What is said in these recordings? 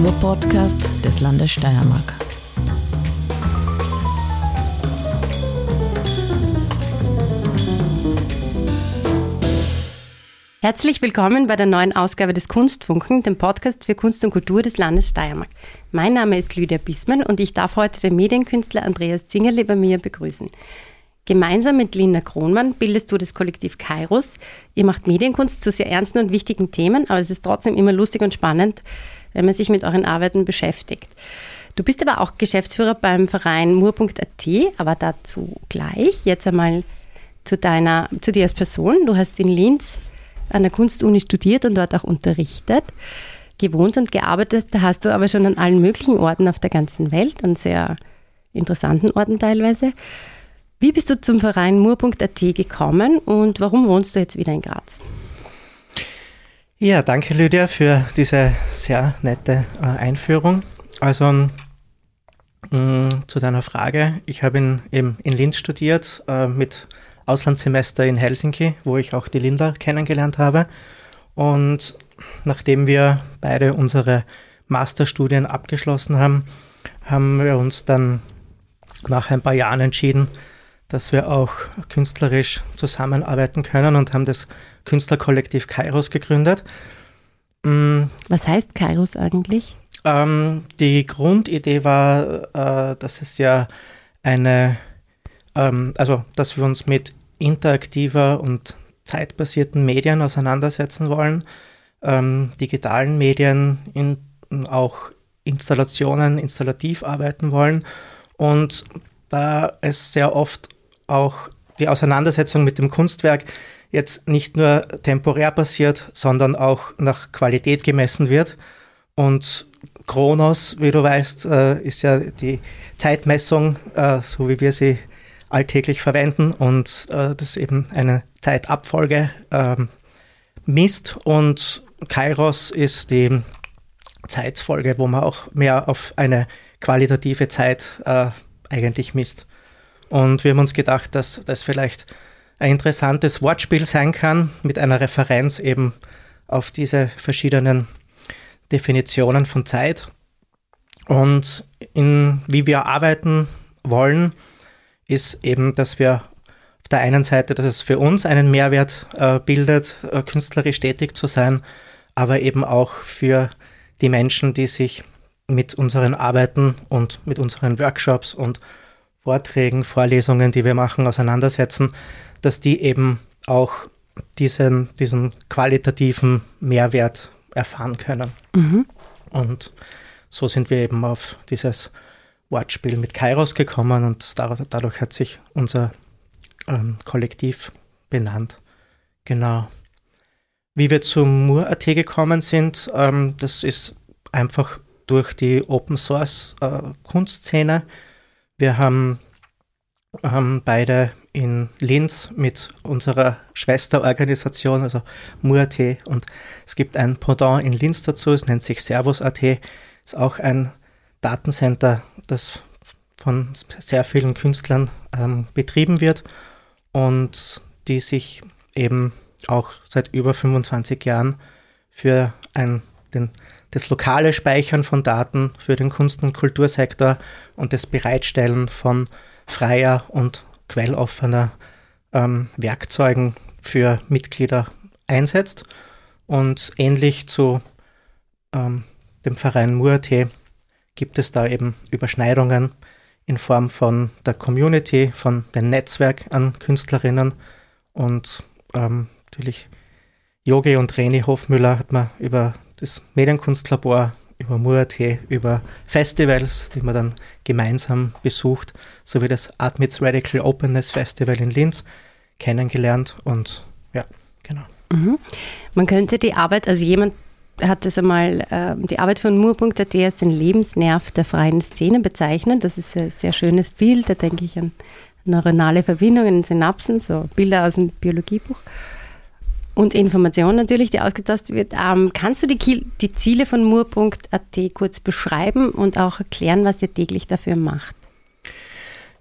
Kulturpodcast des Landes Steiermark. Herzlich willkommen bei der neuen Ausgabe des Kunstfunken, dem Podcast für Kunst und Kultur des Landes Steiermark. Mein Name ist Lydia Bismann und ich darf heute den Medienkünstler Andreas Zingerle bei mir begrüßen. Gemeinsam mit Linda Kronmann bildest du das Kollektiv Kairos. Ihr macht Medienkunst zu sehr ernsten und wichtigen Themen, aber es ist trotzdem immer lustig und spannend, wenn man sich mit euren Arbeiten beschäftigt. Du bist aber auch Geschäftsführer beim Verein mur.at, aber dazu gleich. Jetzt einmal zu deiner, zu dir als Person. Du hast in Linz an der Kunstuni studiert und dort auch unterrichtet. Gewohnt und gearbeitet, da hast du aber schon an allen möglichen Orten auf der ganzen Welt, an sehr interessanten Orten teilweise. Wie bist du zum Verein mur.at gekommen und warum wohnst du jetzt wieder in Graz? Ja, danke Lydia für diese sehr nette äh, Einführung. Also mh, mm, zu deiner Frage. Ich habe in, eben in Linz studiert äh, mit Auslandssemester in Helsinki, wo ich auch die Linda kennengelernt habe. Und nachdem wir beide unsere Masterstudien abgeschlossen haben, haben wir uns dann nach ein paar Jahren entschieden, dass wir auch künstlerisch zusammenarbeiten können und haben das Künstlerkollektiv Kairos gegründet. Mm. Was heißt Kairos eigentlich? Ähm, die Grundidee war, äh, dass es ja eine, ähm, also dass wir uns mit interaktiver und zeitbasierten Medien auseinandersetzen wollen, ähm, digitalen Medien, in, auch Installationen, installativ arbeiten wollen und da es sehr oft auch die Auseinandersetzung mit dem Kunstwerk jetzt nicht nur temporär passiert, sondern auch nach Qualität gemessen wird. Und Kronos, wie du weißt, äh, ist ja die Zeitmessung, äh, so wie wir sie alltäglich verwenden und äh, das eben eine Zeitabfolge ähm, misst. Und Kairos ist die Zeitfolge, wo man auch mehr auf eine qualitative Zeit eigentlich misst. Und wir haben uns gedacht, dass das vielleicht ein interessantes Wortspiel sein kann mit einer Referenz eben auf diese verschiedenen Definitionen von Zeit. Und in, wie wir arbeiten wollen, ist eben, dass wir auf der einen Seite, dass es für uns einen Mehrwert äh, bildet, äh, künstlerisch tätig zu sein, aber eben auch für die Menschen, die sich mit unseren Arbeiten und mit unseren Workshops und Vorträgen, Vorlesungen, die wir machen, auseinandersetzen, dass die eben auch diesen, diesen qualitativen Mehrwert erfahren können. Mhm. Und so sind wir eben auf dieses Wortspiel mit Kairos gekommen und dadurch hat sich unser ähm, Kollektiv benannt. Genau. Wie wir zum Mur.at gekommen sind, ähm, das ist einfach durch die Open Source äh, Kunstszene wir haben, haben beide in Linz mit unserer Schwesterorganisation, also MUAT, und es gibt ein Pendant in Linz dazu, es nennt sich Servus.at, ist auch ein Datencenter, das von sehr vielen Künstlern ähm, betrieben wird und die sich eben auch seit über 25 Jahren für ein, den das lokale Speichern von Daten für den Kunst- und Kultursektor und das Bereitstellen von freier und quelloffener ähm, Werkzeugen für Mitglieder einsetzt. Und ähnlich zu ähm, dem Verein Muate gibt es da eben Überschneidungen in Form von der Community, von dem Netzwerk an Künstlerinnen und ähm, natürlich Yogi und Reni Hofmüller hat man über das Medienkunstlabor, über Murat, über Festivals, die man dann gemeinsam besucht, sowie das Admits Radical Openness Festival in Linz kennengelernt und ja, genau. Mhm. Man könnte die Arbeit, also jemand hat das einmal, äh, die Arbeit von Mur.at als den Lebensnerv der freien Szene bezeichnet. Das ist ein sehr schönes Bild, da denke ich an neuronale Verbindungen in Synapsen, so Bilder aus dem Biologiebuch. Und Information natürlich, die ausgetastet wird. Ähm, kannst du die, die Ziele von mur.at kurz beschreiben und auch erklären, was ihr täglich dafür macht?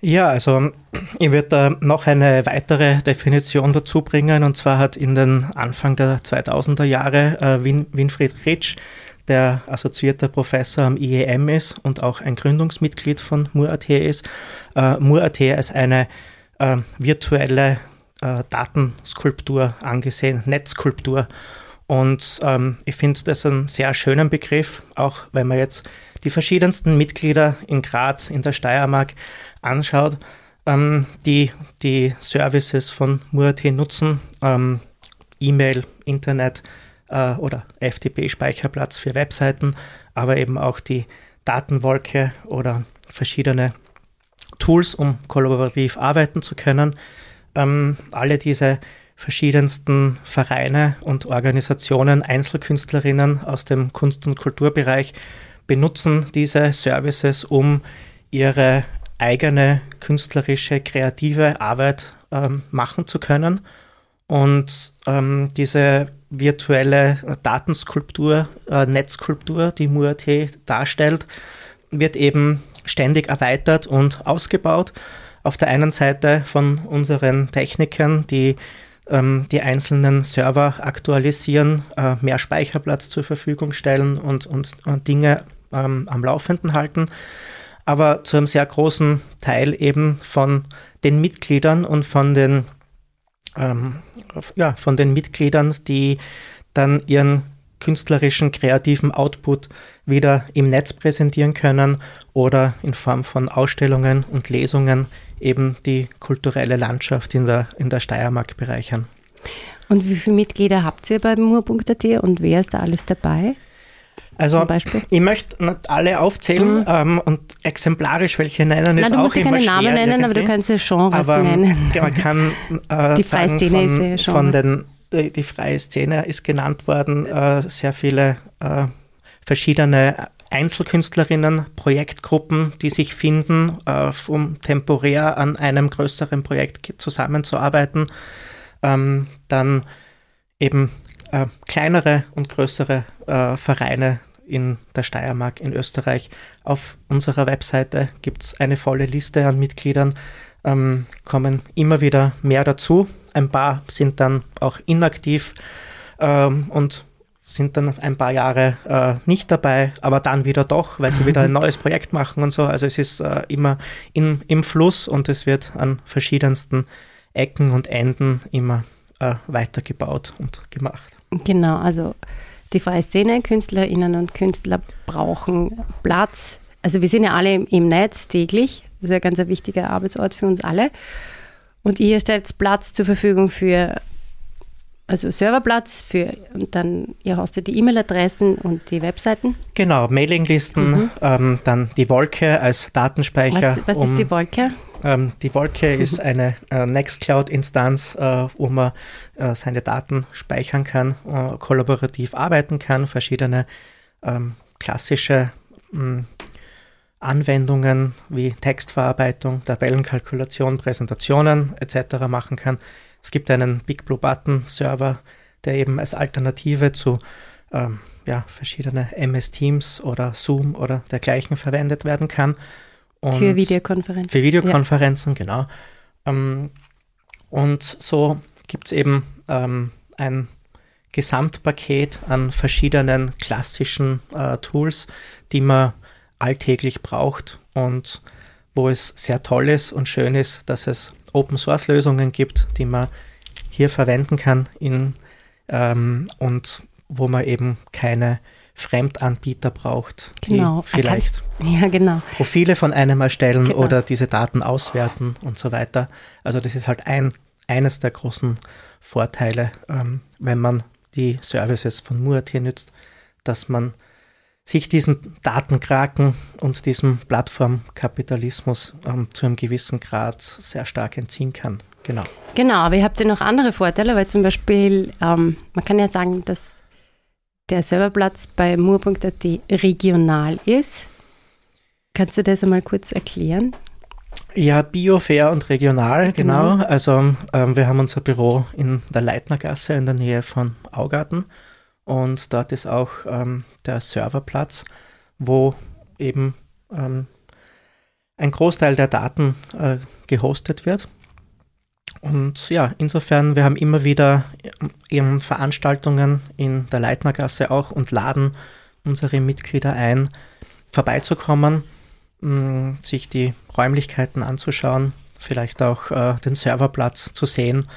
Ja, also ich würde da noch eine weitere Definition dazu bringen. Und zwar hat in den Anfang der 2000er Jahre äh, Win Winfried Ritsch der assoziierte Professor am IEM ist und auch ein Gründungsmitglied von Mur.at ist. Äh, Mur.at ist eine äh, virtuelle äh, Datenskulptur angesehen, Netzskulptur. Und ähm, ich finde das einen sehr schönen Begriff, auch wenn man jetzt die verschiedensten Mitglieder in Graz, in der Steiermark anschaut, ähm, die die Services von Mur.at nutzen, ähm, E-Mail, Internet äh, oder FTP-Speicherplatz für Webseiten, aber eben auch die Datenwolke oder verschiedene Tools, um kollaborativ arbeiten zu können. Ähm, alle diese verschiedensten Vereine und Organisationen, Einzelkünstlerinnen aus dem Kunst- und Kulturbereich benutzen diese Services, um ihre eigene künstlerische, kreative Arbeit ähm, machen zu können. Und ähm, diese virtuelle Datenskulptur, äh, Netzskulptur, die MUAT darstellt, wird eben ständig erweitert und ausgebaut. Auf der einen Seite von unseren Technikern, die ähm, die einzelnen Server aktualisieren, äh, mehr Speicherplatz zur Verfügung stellen und, und, und Dinge ähm, am Laufenden halten, aber zu einem sehr großen Teil eben von den Mitgliedern und von den, ähm, ja, von den Mitgliedern, die dann ihren künstlerischen, kreativen Output wieder im Netz präsentieren können oder in Form von Ausstellungen und Lesungen eben die kulturelle Landschaft in der, in der Steiermark bereichern. Und wie viele Mitglieder habt ihr beim Mur.at und wer ist da alles dabei? Also ich möchte nicht alle aufzählen mhm. ähm, und exemplarisch welche nennen Nein, ist auch immer keine Namen nennen, irgendwie. aber du kannst ja Genres aber, nennen. Man kann äh, die freie Szene von, ist ja von den die, die, freie Szene ist genannt worden, äh, sehr viele äh, verschiedene Einzelkünstlerinnen, Projektgruppen, die sich finden, äh, um temporär an einem größeren Projekt zusammenzuarbeiten. Ähm, dann eben äh, kleinere und größere äh, Vereine, in der Steiermark in Österreich. Auf unserer Webseite gibt es eine volle Liste an Mitgliedern, ähm, kommen immer wieder mehr dazu. Ein paar sind dann auch inaktiv ähm, und sind dann ein paar Jahre äh, nicht dabei, aber dann wieder doch, weil sie wieder ein neues Projekt machen und so. Also es ist äh, immer in, im Fluss und es wird an verschiedensten Ecken und Enden immer äh, weitergebaut und gemacht. Genau, also die freie Szene, Künstlerinnen und Künstler brauchen Platz. Also wir sind ja alle im, Netz täglich. Das ist ja ganz ein wichtiger Arbeitsort für uns alle. Und ihr stellt Platz zur Verfügung für, also Serverplatz, für, und dann ihr hostet die E-Mail-Adressen und die Webseiten. Genau, Mailinglisten, mhm. ähm, dann die Wolke als Datenspeicher. Was, was um, ist die Wolke? Ähm, die Wolke mhm. ist eine äh, Nextcloud-Instanz, äh, wo man äh, seine Daten speichern kann, äh, kollaborativ arbeiten kann, verschiedene ähm, klassische mh, Anwendungen wie Textverarbeitung, Tabellenkalkulation, Präsentationen etc. machen kann. Es gibt einen Big Blue Button Server, der eben als Alternative zu ähm, ja, verschiedene MS Teams oder Zoom oder dergleichen verwendet werden kann. Und für Videokonferenzen. Für Videokonferenzen, ja. genau. Ähm, und so gibt es eben ähm, ein Gesamtpaket an verschiedenen klassischen äh, Tools, die man alltäglich braucht und wo es sehr toll ist und schön ist, dass es Open Source Lösungen gibt, die man hier verwenden kann in, ähm, und wo man eben keine Fremdanbieter braucht, die genau. vielleicht ja, genau. Profile von einem erstellen genau. oder diese Daten auswerten und so weiter. Also das ist halt ein, eines der großen Vorteile, ähm, wenn man die Services von Murat hier nützt, dass man sich diesen Datenkraken und diesem Plattformkapitalismus ähm, zu einem gewissen Grad sehr stark entziehen kann. Genau. Genau, aber ihr habt ja noch andere Vorteile, weil zum Beispiel, ähm, man kann ja sagen, dass der Serverplatz bei Mur.at regional ist. Kannst du das einmal kurz erklären? Ja, bio, fair und regional, genau. genau. Also ähm, wir haben unser Büro in der Leitnergasse in der Nähe von Augarten und dort ist auch ähm, der Serverplatz, wo eben ähm, ein Großteil der Daten äh, gehostet wird. Und ja, insofern, wir haben immer wieder eben Veranstaltungen in der Leitnergasse auch und laden unsere Mitglieder ein, vorbeizukommen, mh, sich die Räumlichkeiten anzuschauen, vielleicht auch äh, den Serverplatz zu sehen.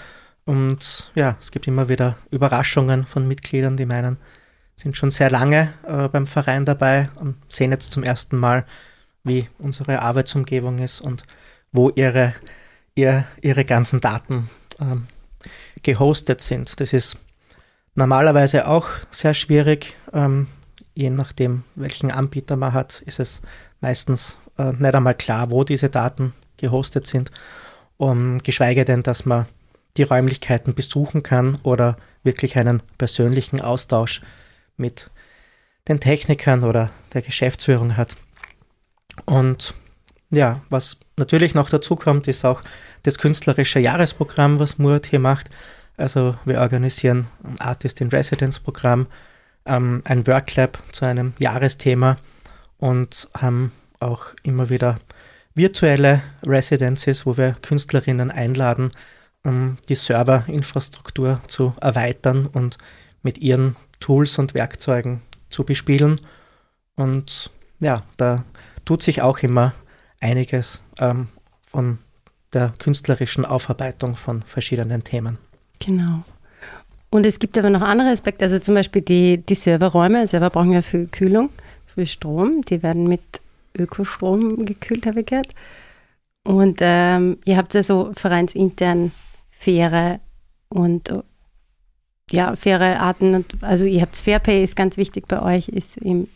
Und ja, es gibt immer wieder Überraschungen von Mitgliedern, die meinen, sind schon sehr lange äh, beim Verein dabei und sehen jetzt zum ersten Mal, wie unsere Arbeitsumgebung ist und wo ihre, ihr, ihre ganzen Daten ähm, gehostet sind. Das ist normalerweise auch sehr schwierig. Ähm, je nachdem, welchen Anbieter man hat, ist es meistens äh, nicht einmal klar, wo diese Daten gehostet sind. Um, geschweige denn, dass man die Räumlichkeiten besuchen kann oder wirklich einen persönlichen Austausch mit den Technikern oder der Geschäftsführung hat. Und ja, was natürlich noch dazu kommt, ist auch das künstlerische Jahresprogramm, was Murat hier macht. Also wir organisieren ein Artist in Residence Programm, ähm, ein Worklab zu einem Jahresthema und haben auch immer wieder virtuelle Residences, wo wir Künstlerinnen einladen, um die Serverinfrastruktur zu erweitern und mit ihren Tools und Werkzeugen zu bespielen. Und ja, da tut sich auch immer einiges ähm, von der künstlerischen Aufarbeitung von verschiedenen Themen. Genau. Und es gibt aber noch andere Aspekte, also zum Beispiel die, die Serverräume. Server brauchen ja viel Kühlung, viel Strom. Die werden mit Ökostrom gekühlt, habe ich gehört. Und ähm, ihr habt ja so vereinsintern faire und ja, faire Arten. Also ihr habt Fairpay ist ganz wichtig bei euch, ist im,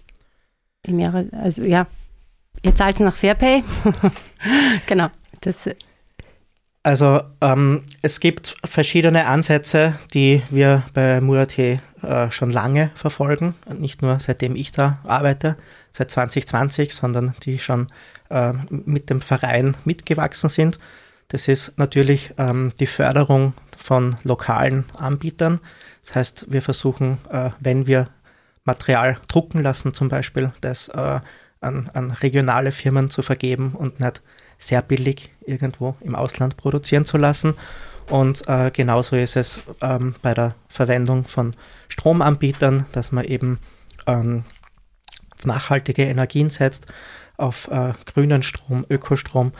im Jahre, also ja, ihr zahlt nach Fairpay. genau. Das also ähm, es gibt verschiedene Ansätze, die wir bei Murat äh, schon lange verfolgen. Nicht nur seitdem ich da arbeite, seit 2020, sondern die schon äh, mit dem Verein mitgewachsen sind. Das ist natürlich ähm, die Förderung von lokalen Anbietern. Das heißt, wir versuchen, äh, wenn wir Material drucken lassen, zum Beispiel, das äh, an, an regionale Firmen zu vergeben und nicht sehr billig irgendwo im Ausland produzieren zu lassen. Und äh, genauso ist es ähm, bei der Verwendung von Stromanbietern, dass man eben ähm, nachhaltige Energien setzt, auf äh, grünen Strom, Ökostrom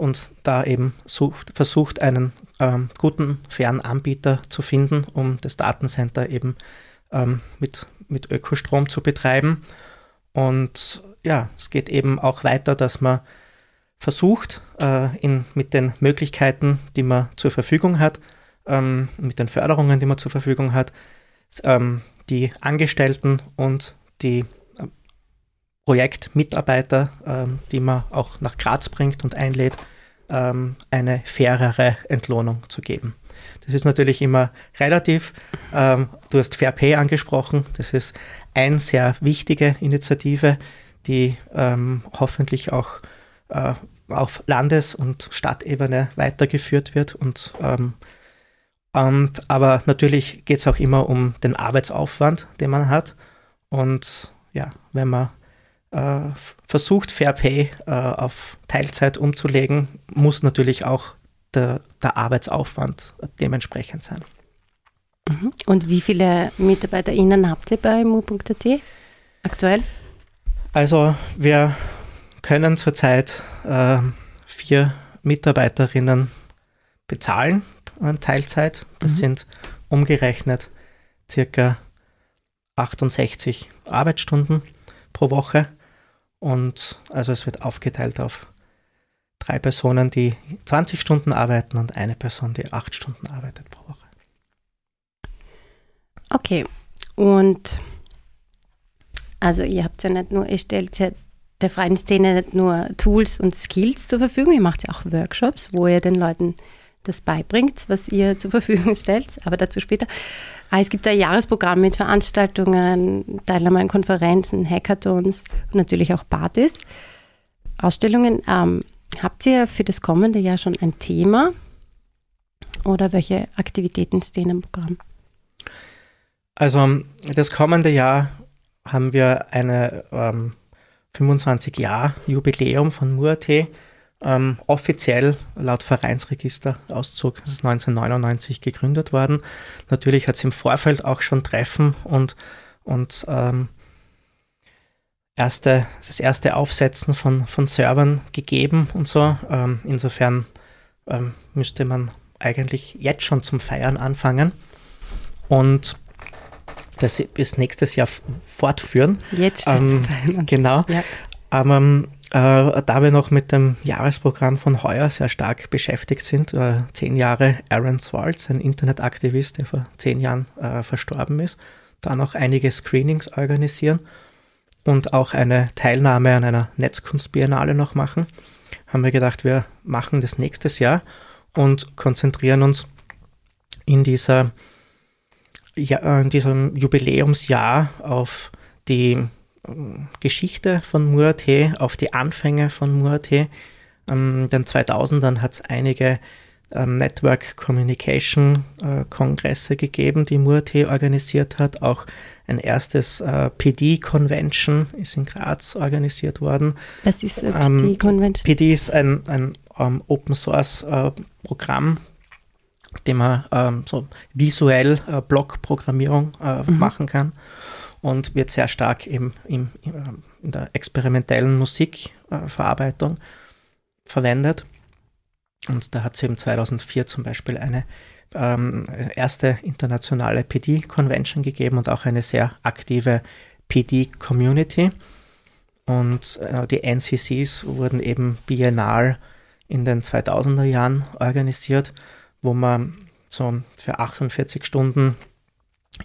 und da eben sucht, versucht, einen ähm, guten, fairen Anbieter zu finden, um das Datencenter eben ähm, mit, mit Ökostrom zu betreiben. Und ja, es geht eben auch weiter, dass man versucht, äh, in, mit den Möglichkeiten, die man zur Verfügung hat, ähm, mit den Förderungen, die man zur Verfügung hat, ähm, die Angestellten und die Projektmitarbeiter, ähm, die man auch nach Graz bringt und einlädt, ähm, eine fairere Entlohnung zu geben. Das ist natürlich immer relativ. Ähm, du hast Fair Pay angesprochen. Das ist eine sehr wichtige Initiative, die ähm, hoffentlich auch äh, auf Landes- und Stadtebene weitergeführt wird. Und, ähm, und aber natürlich geht es auch immer um den Arbeitsaufwand, den man hat. Und ja, wenn man versucht, Fair Pay äh, auf Teilzeit umzulegen, muss natürlich auch der, der Arbeitsaufwand dementsprechend sein. Mhm. Und wie viele MitarbeiterInnen habt ihr bei mu.at aktuell? Also wir können zurzeit äh, vier Mitarbeiterinnen bezahlen an Teilzeit. Das mhm. sind umgerechnet circa 68 Arbeitsstunden pro Woche. Und also es wird aufgeteilt auf drei Personen, die 20 Stunden arbeiten und eine Person, die 8 Stunden arbeitet pro Woche. Okay. Und also ihr habt ja nicht nur, ihr stellt ja der freien Szene nicht nur Tools und Skills zur Verfügung, ihr macht ja auch Workshops, wo ihr den Leuten das beibringt, was ihr zur Verfügung stellt, aber dazu später. Ah, es gibt ein Jahresprogramm mit Veranstaltungen, Teilnahme an Konferenzen, Hackathons und natürlich auch Partys, Ausstellungen. Ähm, habt ihr für das kommende Jahr schon ein Thema oder welche Aktivitäten stehen im Programm? Also das kommende Jahr haben wir eine ähm, 25 Jahr Jubiläum von Muate. Ähm, offiziell laut Vereinsregisterauszug ist es 1999 gegründet worden. Natürlich hat es im Vorfeld auch schon Treffen und, und ähm, erste, das erste Aufsetzen von, von Servern gegeben und so. Ähm, insofern ähm, müsste man eigentlich jetzt schon zum Feiern anfangen und das bis nächstes Jahr fortführen. Jetzt steht ähm, feiern. Genau. Ja. Aber ähm, äh, da wir noch mit dem Jahresprogramm von heuer sehr stark beschäftigt sind, äh, zehn Jahre Aaron Swartz, ein Internetaktivist, der vor zehn Jahren äh, verstorben ist, da noch einige Screenings organisieren und auch eine Teilnahme an einer Netzkunstbiennale noch machen, haben wir gedacht, wir machen das nächstes Jahr und konzentrieren uns in dieser ja, in diesem Jubiläumsjahr auf die Geschichte von Murat, auf die Anfänge von. In ähm, den 2000ern hat es einige ähm, Network Communication äh, Kongresse gegeben, die Murat organisiert hat. Auch ein erstes äh, PD-Convention ist in Graz organisiert worden. Was ist äh, PD-Convention? PD ist ein, ein um, Open-Source-Programm, dem man ähm, so visuell äh, Blockprogrammierung äh, mhm. machen kann und wird sehr stark im, im, in der experimentellen Musikverarbeitung äh, verwendet. Und da hat es eben 2004 zum Beispiel eine ähm, erste internationale PD-Convention gegeben und auch eine sehr aktive PD-Community. Und äh, die NCCs wurden eben biennal in den 2000er Jahren organisiert wo man so für 48 Stunden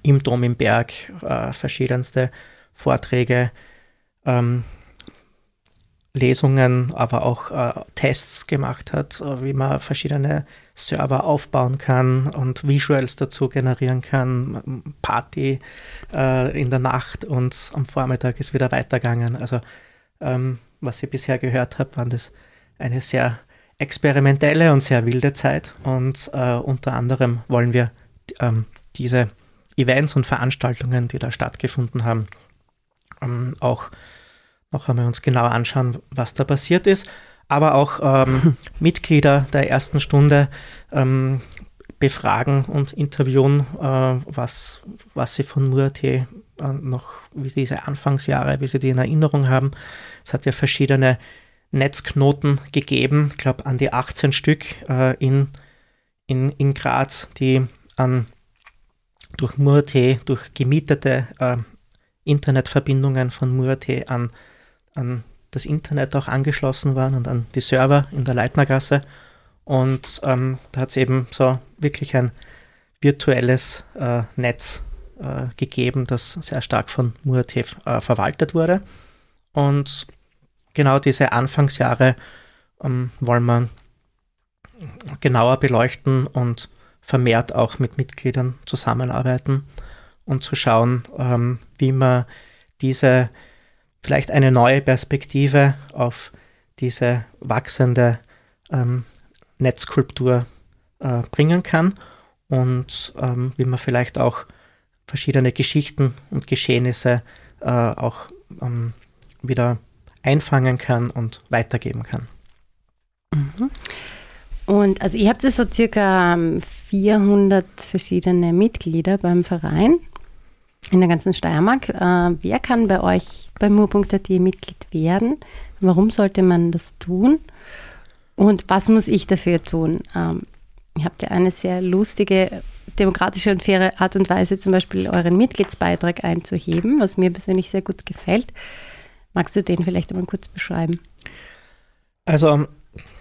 im Dom im Berg äh, verschiedenste Vorträge, ähm, Lesungen, aber auch äh, Tests gemacht hat, äh, wie man verschiedene Server aufbauen kann und Visuals dazu generieren kann. Party äh, in der Nacht und am Vormittag ist wieder weitergegangen. Also ähm, was ich bisher gehört habe, waren das eine sehr experimentelle und sehr wilde Zeit und äh, unter anderem wollen wir ähm, diese Events und Veranstaltungen, die da stattgefunden haben, ähm, auch noch einmal uns genauer anschauen, was da passiert ist, aber auch ähm, Mitglieder der ersten Stunde ähm, befragen und interviewen, äh, was, was sie von Murat äh, noch, wie diese Anfangsjahre, wie sie die in Erinnerung haben. Es hat ja verschiedene Netzknoten gegeben, ich glaube an die 18 Stück äh, in, in, in Graz, die an, durch Murte, durch gemietete äh, Internetverbindungen von Murte an, an das Internet auch angeschlossen waren und an die Server in der Leitnergasse. Und ähm, da hat es eben so wirklich ein virtuelles äh, Netz äh, gegeben, das sehr stark von Murte äh, verwaltet wurde. Und genau diese Anfangsjahre ähm, wollen wir genauer beleuchten und vermehrt auch mit Mitgliedern zusammenarbeiten und zu schauen, ähm, wie man diese vielleicht eine neue Perspektive auf diese wachsende ähm, Netzkultur äh, bringen kann und ähm, wie man vielleicht auch verschiedene Geschichten und Geschehnisse äh, auch ähm, wieder einfangen kann und weitergeben kann. Mhm. Und also ihr habt so circa 400 ähm, verschiedene Mitglieder beim Verein in der ganzen Steiermark. Äh, wer kann bei euch bei mur.at Mitglied werden? Warum sollte man das tun? Und was muss ich dafür tun? Ähm, ihr habt ja eine sehr lustige, demokratische und faire Art und Weise, zum Beispiel euren Mitgliedsbeitrag einzuheben, was mir persönlich sehr gut gefällt. Magst du den vielleicht einmal kurz beschreiben? Also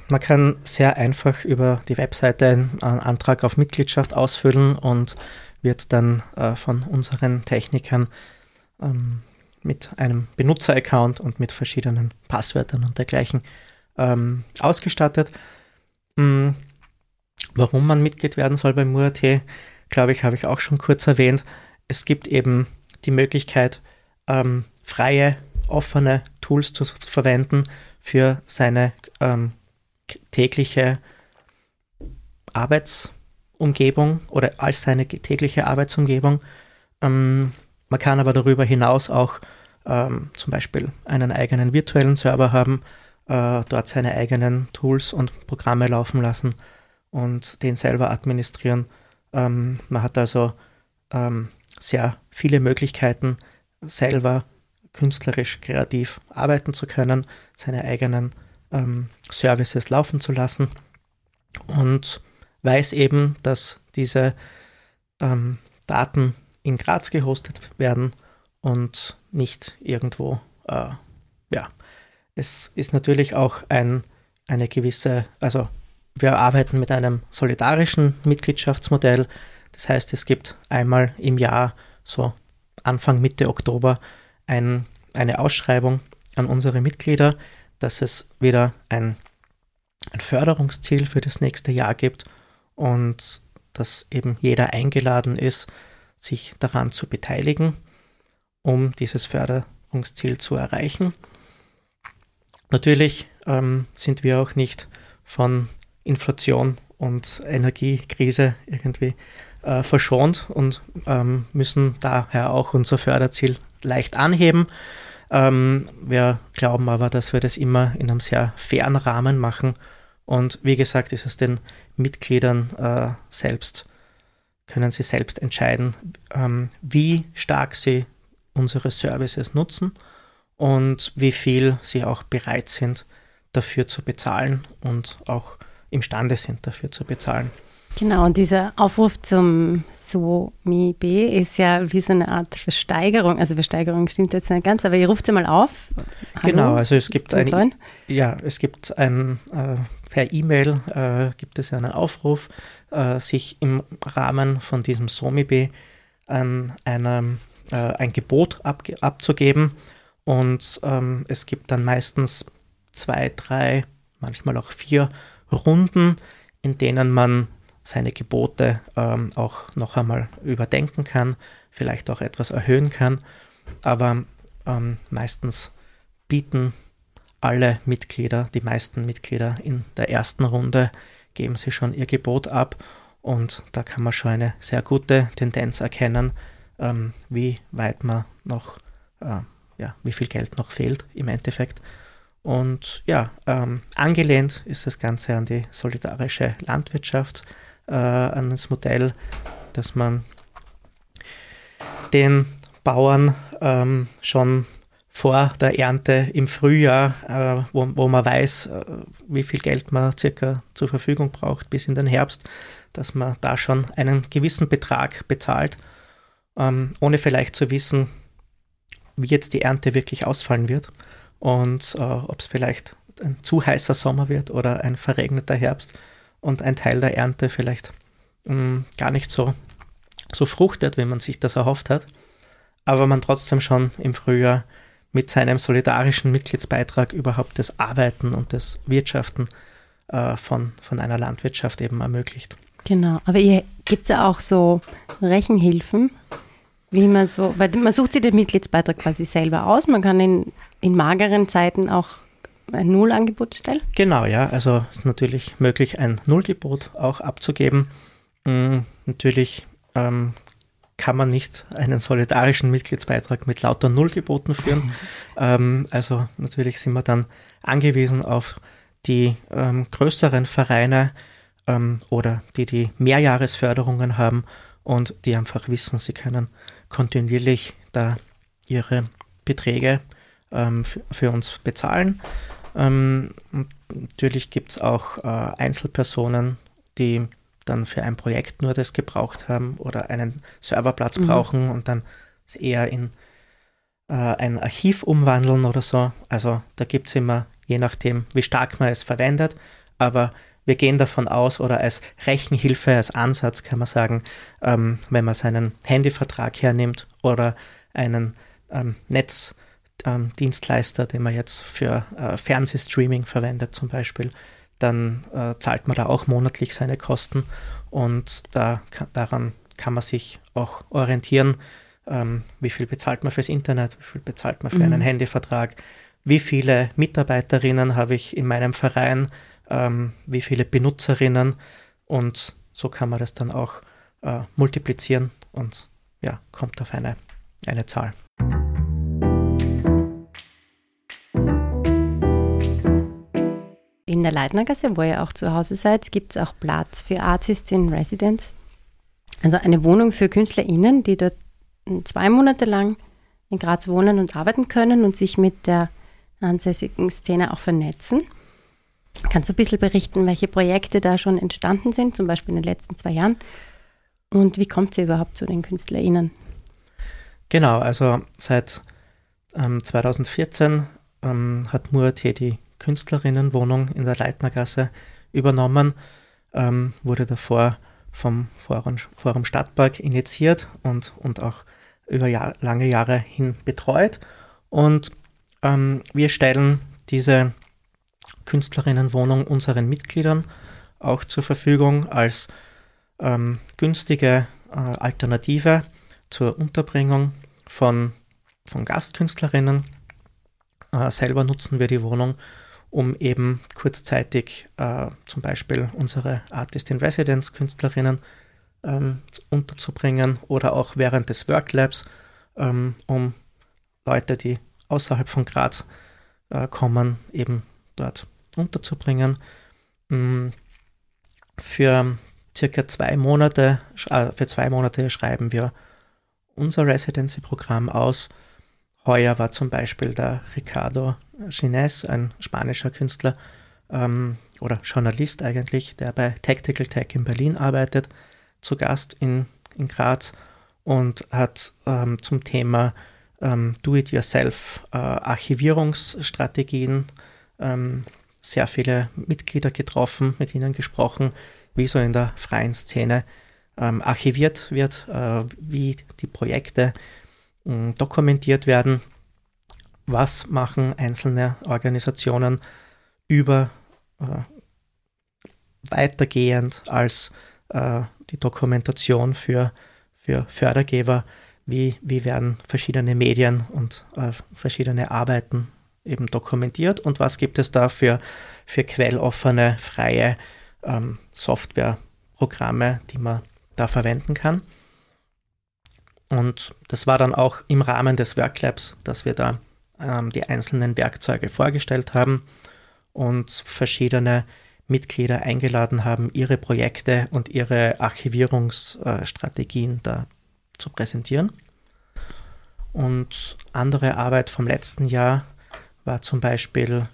man kann sehr einfach über die Webseite einen Antrag auf Mitgliedschaft ausfüllen und wird dann äh, von unseren Technikern ähm, mit einem Benutzeraccount und mit verschiedenen Passwörtern und dergleichen ähm, ausgestattet. Mhm. Warum man Mitglied werden soll bei Murat, glaube ich, habe ich auch schon kurz erwähnt. Es gibt eben die Möglichkeit, ähm, freie offene Tools zu verwenden für seine ähm, tägliche Arbeitsumgebung oder als seine tägliche Arbeitsumgebung. Ähm, man kann aber darüber hinaus auch ähm, zum Beispiel einen eigenen virtuellen Server haben, äh, dort seine eigenen Tools und Programme laufen lassen und den selber administrieren. Ähm, man hat also ähm, sehr viele Möglichkeiten, selber künstlerisch, kreativ arbeiten zu können, seine eigenen ähm, Services laufen zu lassen und weiß eben, dass diese ähm, Daten in Graz gehostet werden und nicht irgendwo. Äh, ja, es ist natürlich auch ein, eine gewisse, also wir arbeiten mit einem solidarischen Mitgliedschaftsmodell. Das heißt, es gibt einmal im Jahr, so Anfang, Mitte Oktober, ein, eine Ausschreibung an unsere Mitglieder, dass es wieder ein, ein Förderungsziel für das nächste Jahr gibt und dass eben jeder eingeladen ist, sich daran zu beteiligen, um dieses Förderungsziel zu erreichen. Natürlich ähm, sind wir auch nicht von Inflation und Energiekrise irgendwie äh, verschont und ähm, müssen daher auch unser Förderziel leicht anheben. Ähm, wir glauben aber, dass wir das immer in einem sehr fairen Rahmen machen. Und wie gesagt, ist es den Mitgliedern äh, selbst, können sie selbst entscheiden, ähm, wie stark sie unsere Services nutzen und wie viel sie auch bereit sind, dafür zu bezahlen und auch imstande sind, dafür zu bezahlen. Genau, und dieser Aufruf zum SOMI B ist ja wie so eine Art Versteigerung. Also Versteigerung stimmt jetzt nicht ganz, aber ihr ruft sie mal auf. Hallo, genau, also es gibt ein, ja, es gibt ein, äh, per E-Mail äh, gibt es einen Aufruf, äh, sich im Rahmen von diesem SOMI B an einem, äh, ein Gebot ab, abzugeben. Und ähm, es gibt dann meistens zwei, drei, manchmal auch vier Runden, in denen man seine Gebote ähm, auch noch einmal überdenken kann, vielleicht auch etwas erhöhen kann. Aber ähm, meistens bieten alle Mitglieder, die meisten Mitglieder in der ersten Runde, geben sie schon ihr Gebot ab und da kann man schon eine sehr gute Tendenz erkennen, ähm, wie weit man noch, äh, ja, wie viel Geld noch fehlt im Endeffekt. Und ja, ähm, angelehnt ist das Ganze an die solidarische Landwirtschaft, äh, an das Modell, dass man den Bauern ähm, schon vor der Ernte im Frühjahr, äh, wo, wo man weiß, äh, wie viel Geld man circa zur Verfügung braucht bis in den Herbst, dass man da schon einen gewissen Betrag bezahlt, ähm, ohne vielleicht zu wissen, wie jetzt die Ernte wirklich ausfallen wird und äh, ob es vielleicht ein zu heißer Sommer wird oder ein verregneter Herbst und ein Teil der Ernte vielleicht mh, mm, gar nicht so, so fruchtet, wie man sich das erhofft hat, aber man trotzdem schon im Frühjahr mit seinem solidarischen Mitgliedsbeitrag überhaupt das Arbeiten und das Wirtschaften äh, von, von einer Landwirtschaft eben ermöglicht. Genau, aber gibt es ja auch so Rechenhilfen, wie man so, weil man sucht sich den Mitgliedsbeitrag quasi selber aus, man kann in in mageren Zeiten auch ein Nullangebot stellen? Genau, ja. Also es ist natürlich möglich, ein Nullgebot auch abzugeben. Mhm, natürlich ähm, kann man nicht einen solidarischen Mitgliedsbeitrag mit lauter Nullgeboten führen. ähm, also natürlich sind wir dann angewiesen auf die ähm, größeren Vereine ähm, oder die die Mehrjahresförderungen haben und die einfach wissen, sie können kontinuierlich da ihre Beträge ähm, für, uns bezahlen. Ähm, natürlich gibt es auch äh, Einzelpersonen, die dann für ein Projekt nur das gebraucht haben oder einen Serverplatz mhm. brauchen und dann eher in äh, ein Archiv umwandeln oder so. Also da gibt es immer, je nachdem, wie stark man es verwendet, aber wir gehen davon aus oder als Rechenhilfe, als Ansatz kann man sagen, ähm, wenn man seinen Handyvertrag hernimmt oder einen ähm, Netz, ähm, Dienstleister, den man jetzt für äh, Fernsehstreaming verwendet zum Beispiel, dann äh, zahlt man da auch monatlich seine Kosten und da kann, daran kann man sich auch orientieren, ähm, wie viel bezahlt man fürs Internet, wie viel bezahlt man für mhm. einen Handyvertrag, wie viele Mitarbeiterinnen habe ich in meinem Verein, ähm, wie viele Benutzerinnen und so kann man das dann auch äh, multiplizieren und ja, kommt auf eine, eine Zahl. In der Leitnergasse, wo ihr auch zu Hause seid, gibt es auch Platz für Artists in Residence. Also eine Wohnung für KünstlerInnen, die dort zwei Monate lang in Graz wohnen und arbeiten können und sich mit der ansässigen Szene auch vernetzen. Kannst du ein bisschen berichten, welche Projekte da schon entstanden sind, zum Beispiel in den letzten zwei Jahren? Und wie kommt ihr überhaupt zu den KünstlerInnen? Genau, also seit ähm, 2014 ähm, hat Murat hier die Künstlerinnenwohnung in der Leitnergasse übernommen, ähm, wurde davor vom Forum, Forum Stadtpark initiiert und, und auch über Jahr, lange Jahre hin betreut. Und ähm, wir stellen diese Künstlerinnenwohnung unseren Mitgliedern auch zur Verfügung als ähm, günstige äh, Alternative zur Unterbringung von, von Gastkünstlerinnen. Äh, selber nutzen wir die Wohnung, um eben kurzzeitig äh, zum Beispiel unsere Artist in Residence Künstlerinnen ähm, unterzubringen oder auch während des Worklabs, ähm, um Leute, die außerhalb von Graz äh, kommen, eben dort unterzubringen. Mm, für circa zwei Monate, äh, für zwei Monate schreiben wir unser Residency-Programm aus. Heuer war zum Beispiel der Ricardo Gines, ein spanischer Künstler ähm, oder Journalist eigentlich, der bei Tactical Tech in Berlin arbeitet, zu Gast in, in Graz und hat ähm, zum Thema ähm, Do-it-yourself äh, ähm, sehr viele Mitglieder getroffen, mit ihnen gesprochen, wie so in der freien Szene ähm, archiviert wird, äh, wie die Projekte äh, dokumentiert werden, was machen einzelne Organisationen über äh, weitergehend als äh, die Dokumentation für, für Fördergeber, wie, wie werden verschiedene Medien und äh, verschiedene Arbeiten eben dokumentiert und was gibt es da für, für quelloffene, freie ähm, Softwareprogramme, die man da verwenden kann. Und das war dann auch im Rahmen des Worklabs, dass wir da ähm, die einzelnen Werkzeuge vorgestellt haben und verschiedene Mitglieder eingeladen haben, ihre Projekte und ihre Archivierungsstrategien da zu präsentieren. Und andere Arbeit vom letzten Jahr war zum Beispiel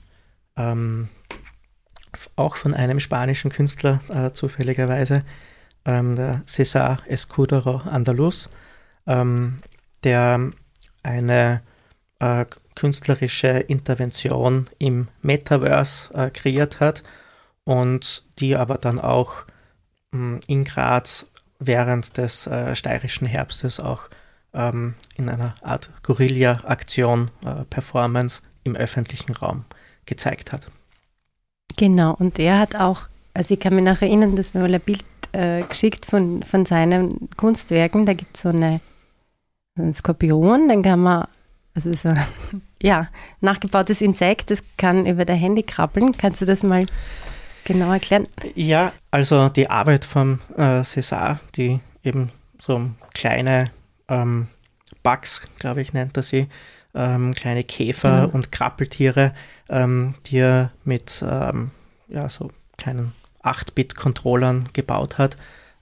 ähm, auch von einem spanischen Künstler äh, zufälligerweise, ähm, der César Escudero Andaluz, ähm, der eine äh, künstlerische Intervention im Metaverse äh, kreiert hat und die aber dann auch mh, hm, in Graz während des äh, steirischen Herbstes auch ähm, in einer Art Guerilla-Aktion, äh, Performance im öffentlichen Raum gezeigt hat. Genau, und er hat auch, also ich kann mich noch erinnern, dass wir mal ein Bild äh, geschickt von, von seinen Kunstwerken. Da gibt es so eine, einen Skorpion, dann kann man, also so, ja, nachgebautes Insekt, das kann über der Handy krabbeln. Kannst du das mal genau erklären? Ja, also die Arbeit von äh, César, die eben so kleine ähm, Bugs, glaube ich, nennt er sie, ähm, kleine Käfer genau. und Krabbeltiere, ähm, die er mit ähm, ja, so kleinen 8-Bit-Controllern gebaut hat,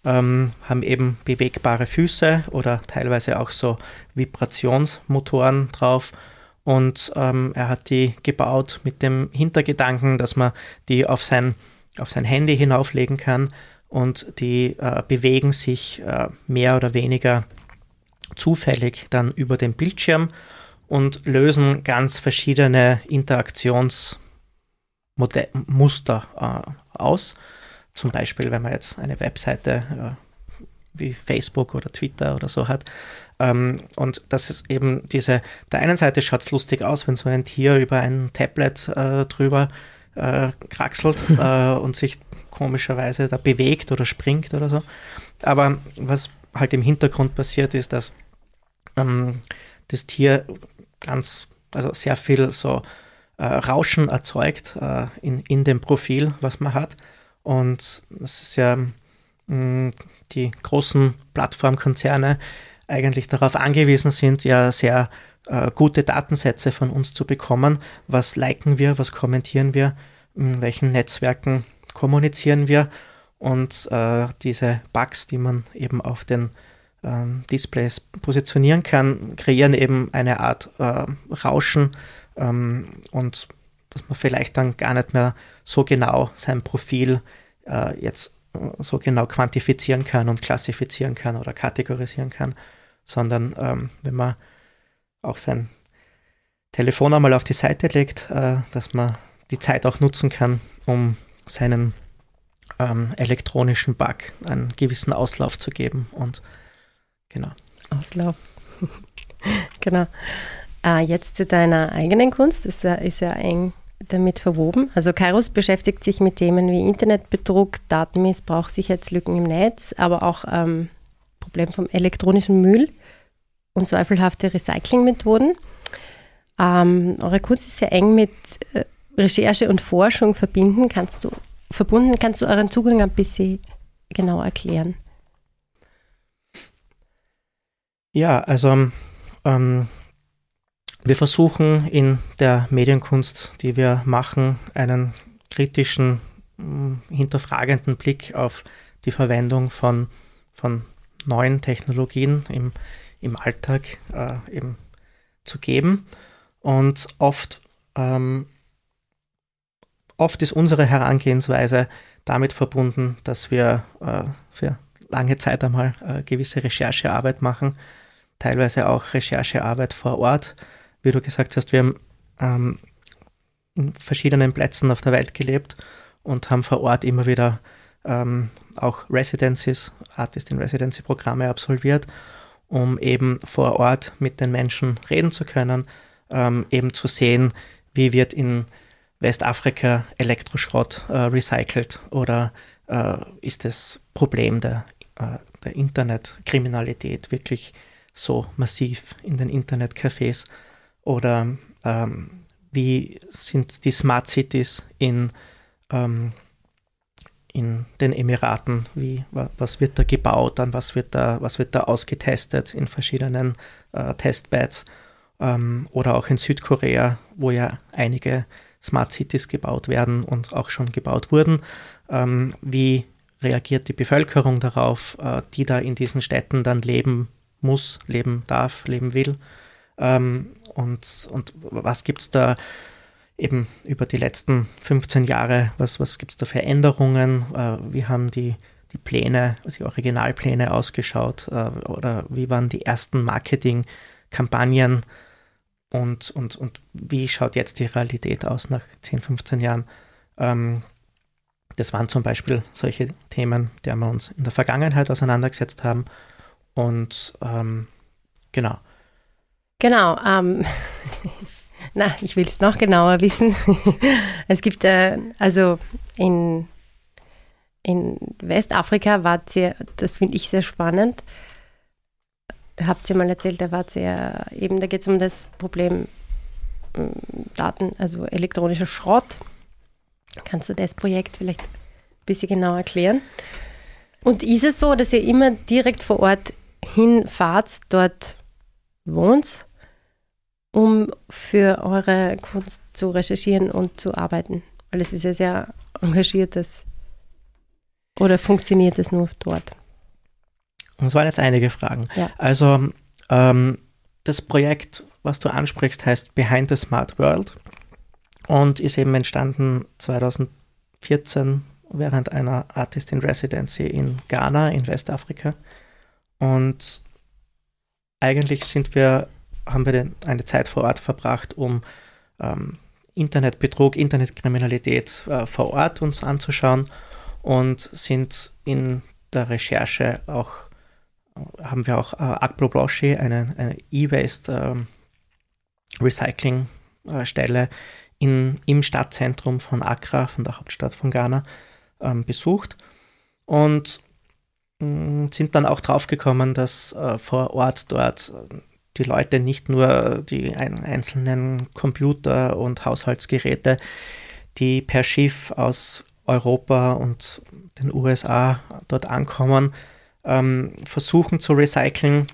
ähm, haben eben bewegbare Füße oder teilweise auch so Vibrationsmotoren drauf. Und ähm, er hat die gebaut mit dem Hintergedanken, dass man die auf sein, auf sein Handy hinauflegen kann und die äh, bewegen sich äh, mehr oder weniger zufällig dann über den Bildschirm und lösen ganz verschiedene Interaktionsmuster äh, aus. Zum Beispiel, wenn man jetzt eine Webseite äh, wie Facebook oder Twitter oder so hat. Ähm, und das ist eben diese, der einen Seite schaut es lustig aus, wenn so ein Tier über ein Tablet äh, drüber äh, kraxelt äh, und sich komischerweise da bewegt oder springt oder so. Aber was halt im Hintergrund passiert ist, dass ähm, das Tier ganz, also sehr viel so äh, Rauschen erzeugt äh, in, in dem Profil, was man hat. Und es ist ja mh, mm, die großen Plattformkonzerne eigentlich darauf angewiesen sind, ja sehr äh, gute Datensätze von uns zu bekommen. Was liken wir, was kommentieren wir, in welchen Netzwerken kommunizieren wir und äh, diese Bugs, die man eben auf den ähm, Displays positionieren kann, kreieren eben eine Art äh, Rauschen ähm, und dass man vielleicht dann gar nicht mehr so genau sein Profil äh, jetzt so genau quantifizieren kann und klassifizieren kann oder kategorisieren kann, sondern ähm, wenn man auch sein Telefon einmal auf die Seite legt, äh, dass man die Zeit auch nutzen kann, um seinen ähm, elektronischen Bug einen gewissen Auslauf zu geben und genau. Auslauf. genau. Äh, jetzt zu deiner eigenen Kunst. Das ist ja eng damit verwoben. Also Kairos beschäftigt sich mit Themen wie Internetbetrug, Datenmissbrauch, Sicherheitslücken im Netz, aber auch ähm, Problem vom elektronischen Müll und zweifelhafte Recyclingmethoden. Ähm, eure Kunst ist sehr eng mit äh, Recherche und Forschung verbinden. Kannst du verbunden, kannst du euren Zugang ein bisschen genau erklären? Ja, also ähm, wir versuchen in der Medienkunst, die wir machen, einen kritischen, hm, hinterfragenden Blick auf die Verwendung von, von neuen Technologien im, im Alltag äh, eben zu geben. Und oft, ähm, oft ist unsere Herangehensweise damit verbunden, dass wir äh, für lange Zeit einmal äh, gewisse Recherchearbeit machen, teilweise auch Recherchearbeit vor Ort wie du gesagt hast, wir haben ähm, in verschiedenen Plätzen auf der Welt gelebt und haben vor Ort immer wieder ähm, auch Residencies, Artist in Residency Programme absolviert, um eben vor Ort mit den Menschen reden zu können, ähm, eben zu sehen, wie wird in Westafrika Elektroschrott äh, recycelt oder äh, ist das Problem der, äh, der Internetkriminalität wirklich so massiv in den Internetcafés oder ähm, wie sind die Smart Cities in, ähm, in den Emiraten? Wie, was wird da gebaut? An was wird da, was wird da ausgetestet in verschiedenen äh, Testbeds? Ähm, oder auch in Südkorea, wo ja einige Smart Cities gebaut werden und auch schon gebaut wurden. Ähm, wie reagiert die Bevölkerung darauf, äh, die da in diesen Städten dann leben muss, leben darf, leben will? Ähm, und, und was gibt es da eben über die letzten 15 Jahre, was, was gibt es da für Änderungen? Äh, wie haben die, die Pläne, die Originalpläne ausgeschaut? Äh, oder wie waren die ersten Marketingkampagnen? Und, und, und wie schaut jetzt die Realität aus nach 10, 15 Jahren? Ähm, das waren zum Beispiel solche Themen, die wir uns in der Vergangenheit auseinandergesetzt haben. Und ähm, genau. Genau. Ähm, na, ich will es noch genauer wissen. es gibt äh, also in, in Westafrika wart ihr, das finde ich sehr spannend. Habt ihr mal erzählt, da wart ihr eben, da geht es um das Problem ähm, Daten, also elektronischer Schrott. Kannst du das Projekt vielleicht ein bisschen genauer erklären? Und ist es so, dass ihr immer direkt vor Ort hinfahrt, dort wohnt um für eure Kunst zu recherchieren und zu arbeiten? Weil es ist ja sehr engagiertes. Oder funktioniert es nur dort? Das waren jetzt einige Fragen. Ja. Also ähm, das Projekt, was du ansprichst, heißt Behind the Smart World und ist eben entstanden 2014 während einer Artist in Residency in Ghana in Westafrika. Und eigentlich sind wir haben wir eine Zeit vor Ort verbracht, um ähm, Internetbetrug, Internetkriminalität äh, vor Ort uns anzuschauen und sind in der Recherche auch, haben wir auch äh, Akblo Bloschi, eine, eine E-Waste ähm, Recycling-Stelle in, im Stadtzentrum von Accra, von der Hauptstadt von Ghana, ähm, besucht und mm, sind dann auch draufgekommen, dass äh, vor Ort dort die Leute nicht nur die einzelnen Computer und Haushaltsgeräte, die per Schiff aus Europa und den USA dort ankommen, ähm, versuchen zu recyceln,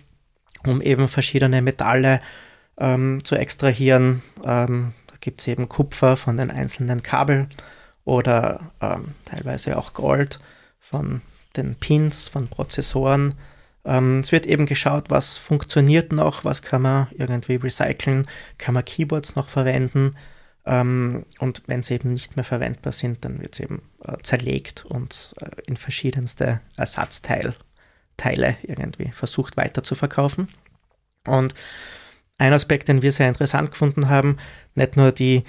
um eben verschiedene Metalle ähm, zu extrahieren. Ähm, da gibt es eben Kupfer von den einzelnen Kabel oder ähm, teilweise auch Gold von den Pins, von Prozessoren Ähm, es wird eben geschaut, was funktioniert noch, was kann man irgendwie recyceln, kann man Keyboards noch verwenden. Ähm, und wenn sie eben nicht mehr verwendbar sind, dann wird es eben äh, zerlegt und äh, in verschiedenste Ersatzteile irgendwie versucht weiter zu verkaufen. Und ein Aspekt, den wir sehr interessant gefunden haben, nicht nur die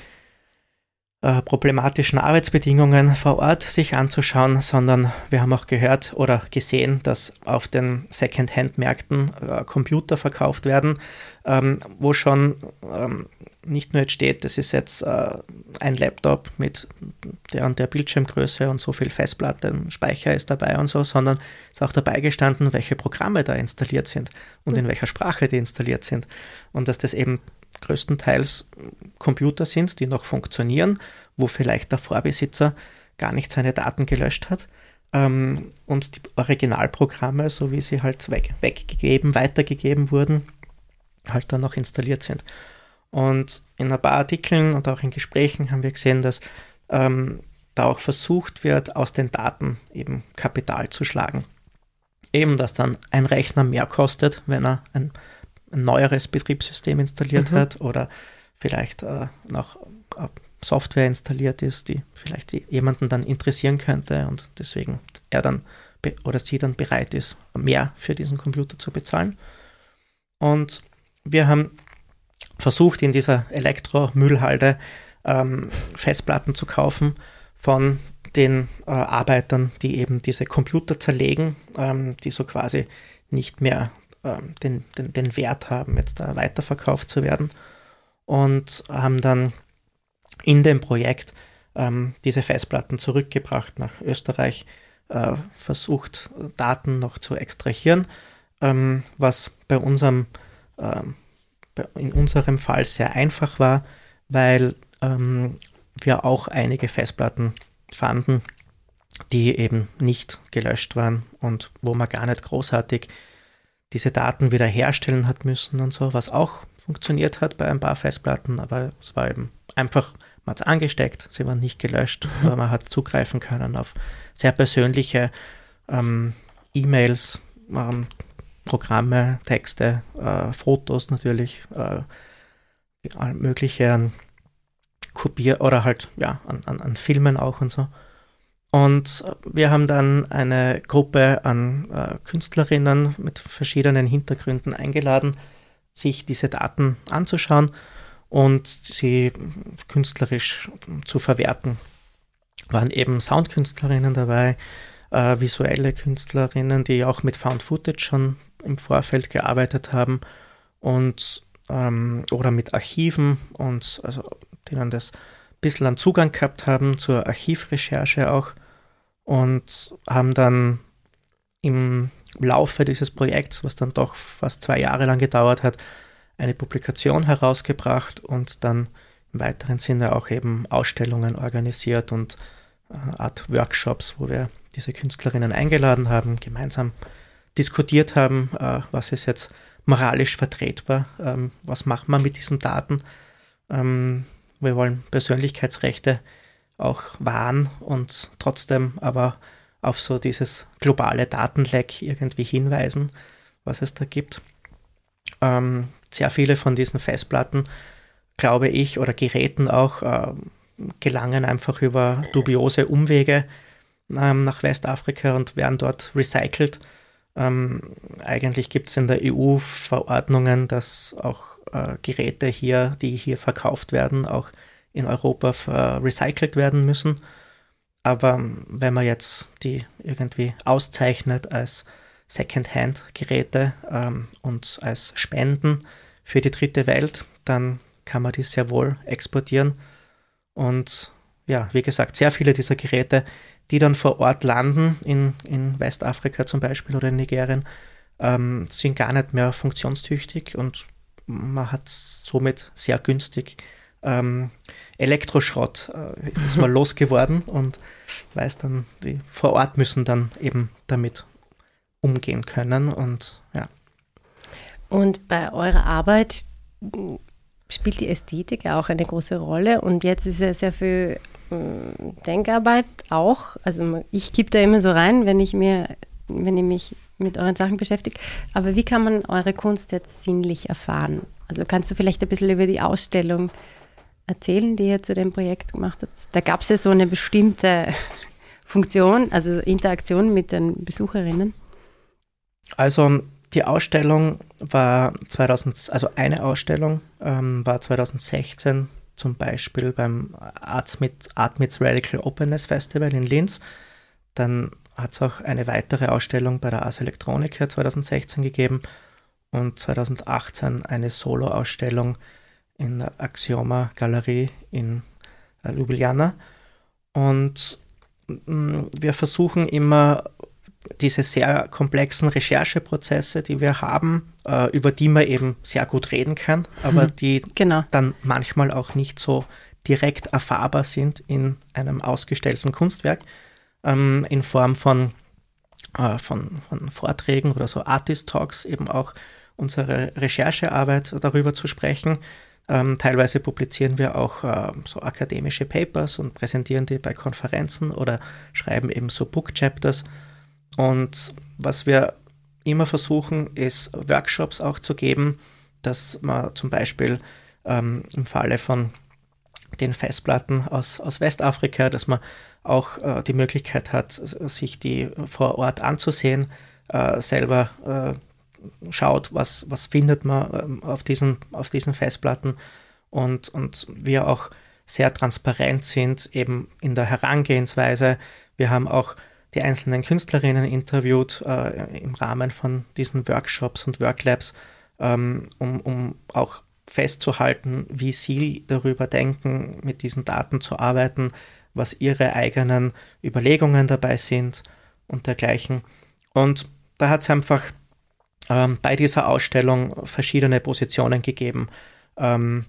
äh, problematischen Arbeitsbedingungen vor Ort sich anzuschauen, sondern wir haben auch gehört oder gesehen, dass auf den Second-Hand-Märkten äh, Computer verkauft werden, ähm, wo schon ähm, nicht nur jetzt steht, das ist jetzt äh, ein Laptop mit der und der Bildschirmgröße und so viel Festplatte, Speicher ist dabei und so, sondern ist auch dabei gestanden, welche Programme da installiert sind und in welcher Sprache die installiert sind. Und dass das eben größtenteils Computer sind, die noch funktionieren, wo vielleicht der Vorbesitzer gar nicht seine Daten gelöscht hat ähm, und die Originalprogramme, so wie sie halt weg, weggegeben, weitergegeben wurden, halt dann noch installiert sind. Und in ein paar Artikeln und auch in Gesprächen haben wir gesehen, dass ähm, da auch versucht wird, aus den Daten eben Kapital zu schlagen. Eben, dass dann ein Rechner mehr kostet, wenn er ein, ein neueres Betriebssystem installiert mhm. hat oder vielleicht äh, noch äh, Software installiert ist, die vielleicht jemanden dann interessieren könnte und deswegen er dann oder sie dann bereit ist, mehr für diesen Computer zu bezahlen. Und wir haben versucht, in dieser Elektromüllhalde ähm, Festplatten zu kaufen von den äh, Arbeitern, die eben diese Computer zerlegen, ähm, die so quasi nicht mehr ähm, den, den, den Wert haben, jetzt da weiterverkauft zu werden. Und haben dann in dem Projekt ähm, diese Festplatten zurückgebracht nach Österreich, äh, versucht, Daten noch zu extrahieren, ähm, was bei unserem ähm, in unserem Fall sehr einfach war, weil ähm, wir auch einige Festplatten fanden, die eben nicht gelöscht waren und wo man gar nicht großartig diese Daten wieder herstellen hat müssen und so, was auch funktioniert hat bei ein paar Festplatten, aber es war eben einfach, man hat es angesteckt, sie waren nicht gelöscht, mhm. aber man hat zugreifen können auf sehr persönliche ähm, E-Mails, ähm, Programme, Texte, äh, Fotos natürlich, äh, mögliche an Kopier oder halt ja an, an, an, Filmen auch und so. Und wir haben dann eine Gruppe an äh, Künstlerinnen mit verschiedenen Hintergründen eingeladen, sich diese Daten anzuschauen und sie künstlerisch zu verwerten. Waren eben Soundkünstlerinnen dabei, äh, visuelle Künstlerinnen, die auch mit Found Footage schon im Vorfeld gearbeitet haben und ähm, oder mit Archiven und also denen das ein bisschen an Zugang gehabt haben zur Archivrecherche auch und haben dann im Laufe dieses Projekts, was dann doch fast zwei Jahre lang gedauert hat, eine Publikation herausgebracht und dann im weiteren Sinne auch eben Ausstellungen organisiert und äh, Art Workshops, wo wir diese Künstlerinnen eingeladen haben, gemeinsam diskutiert haben, äh, was ist jetzt moralisch vertretbar, ähm, was macht man mit diesen Daten. Ähm, wir wollen Persönlichkeitsrechte auch wahren und trotzdem aber auf so dieses globale Datenleck irgendwie hinweisen, was es da gibt. Ähm, sehr viele von diesen Festplatten, glaube ich, oder Geräten auch, äh, gelangen einfach über dubiose Umwege ähm, nach Westafrika und werden dort recycelt ähm, eigentlich gibt es in der EU Verordnungen, dass auch äh, Geräte hier, die hier verkauft werden, auch in Europa recycelt werden müssen. Aber wenn man jetzt die irgendwie auszeichnet als Second-Hand-Geräte ähm, und als Spenden für die dritte Welt, dann kann man die sehr wohl exportieren. Und ja, wie gesagt, sehr viele dieser Geräte die dann vor Ort landen, in, in Westafrika zum Beispiel oder in Nigerien, ähm, sind gar nicht mehr funktionstüchtig und man hat somit sehr günstig ähm, Elektroschrott äh, ist mal losgeworden und weiß dann, die vor Ort müssen dann eben damit umgehen können und ja. Und bei eurer Arbeit spielt die Ästhetik auch eine große Rolle und jetzt ist ja sehr viel Denkarbeit auch. Also ich gebe da immer so rein, wenn ich mir, wenn ich mich mit euren Sachen beschäftigt. Aber wie kann man eure Kunst jetzt sinnlich erfahren? Also kannst du vielleicht ein bisschen über die Ausstellung erzählen, die ihr zu dem Projekt gemacht habt? Da gab es ja so eine bestimmte Funktion, also Interaktion mit den Besucherinnen. Also die Ausstellung war 2000, also eine Ausstellung ähm, war 2016 zum Beispiel beim Artmits Art Radical Openness Festival in Linz. Dann hat es auch eine weitere Ausstellung bei der Ars Electronica 2016 gegeben und 2018 eine Solo-Ausstellung in der Axioma Galerie in äh, Ljubljana. Und mm, wir versuchen immer diese sehr komplexen Rechercheprozesse, die wir haben, äh, über die man eben sehr gut reden kann, aber mhm. die genau. dann manchmal auch nicht so direkt erfahrbar sind in einem ausgestellten Kunstwerk, ähm, in Form von, äh, von, von Vorträgen oder so Artist Talks eben auch unsere Recherchearbeit darüber zu sprechen. Ähm, teilweise publizieren wir auch äh, so akademische Papers und präsentieren die bei Konferenzen oder schreiben eben so Book Chapters. Und was wir immer versuchen, ist Workshops auch zu geben, dass man zum Beispiel ähm, im Falle von den Festplatten aus, aus Westafrika, dass man auch äh, die Möglichkeit hat, sich die vor Ort anzusehen, äh, selber äh, schaut, was, was findet man ähm, auf, diesen, auf diesen Festplatten und, und wir auch sehr transparent sind eben in der Herangehensweise. Wir haben auch die einzelnen Künstlerinnen interviewt äh, im Rahmen von diesen Workshops und Worklabs, ähm, um, um auch festzuhalten, wie sie darüber denken, mit diesen Daten zu arbeiten, was ihre eigenen Überlegungen dabei sind und dergleichen. Und da hat es einfach ähm, bei dieser Ausstellung verschiedene Positionen gegeben. Ähm,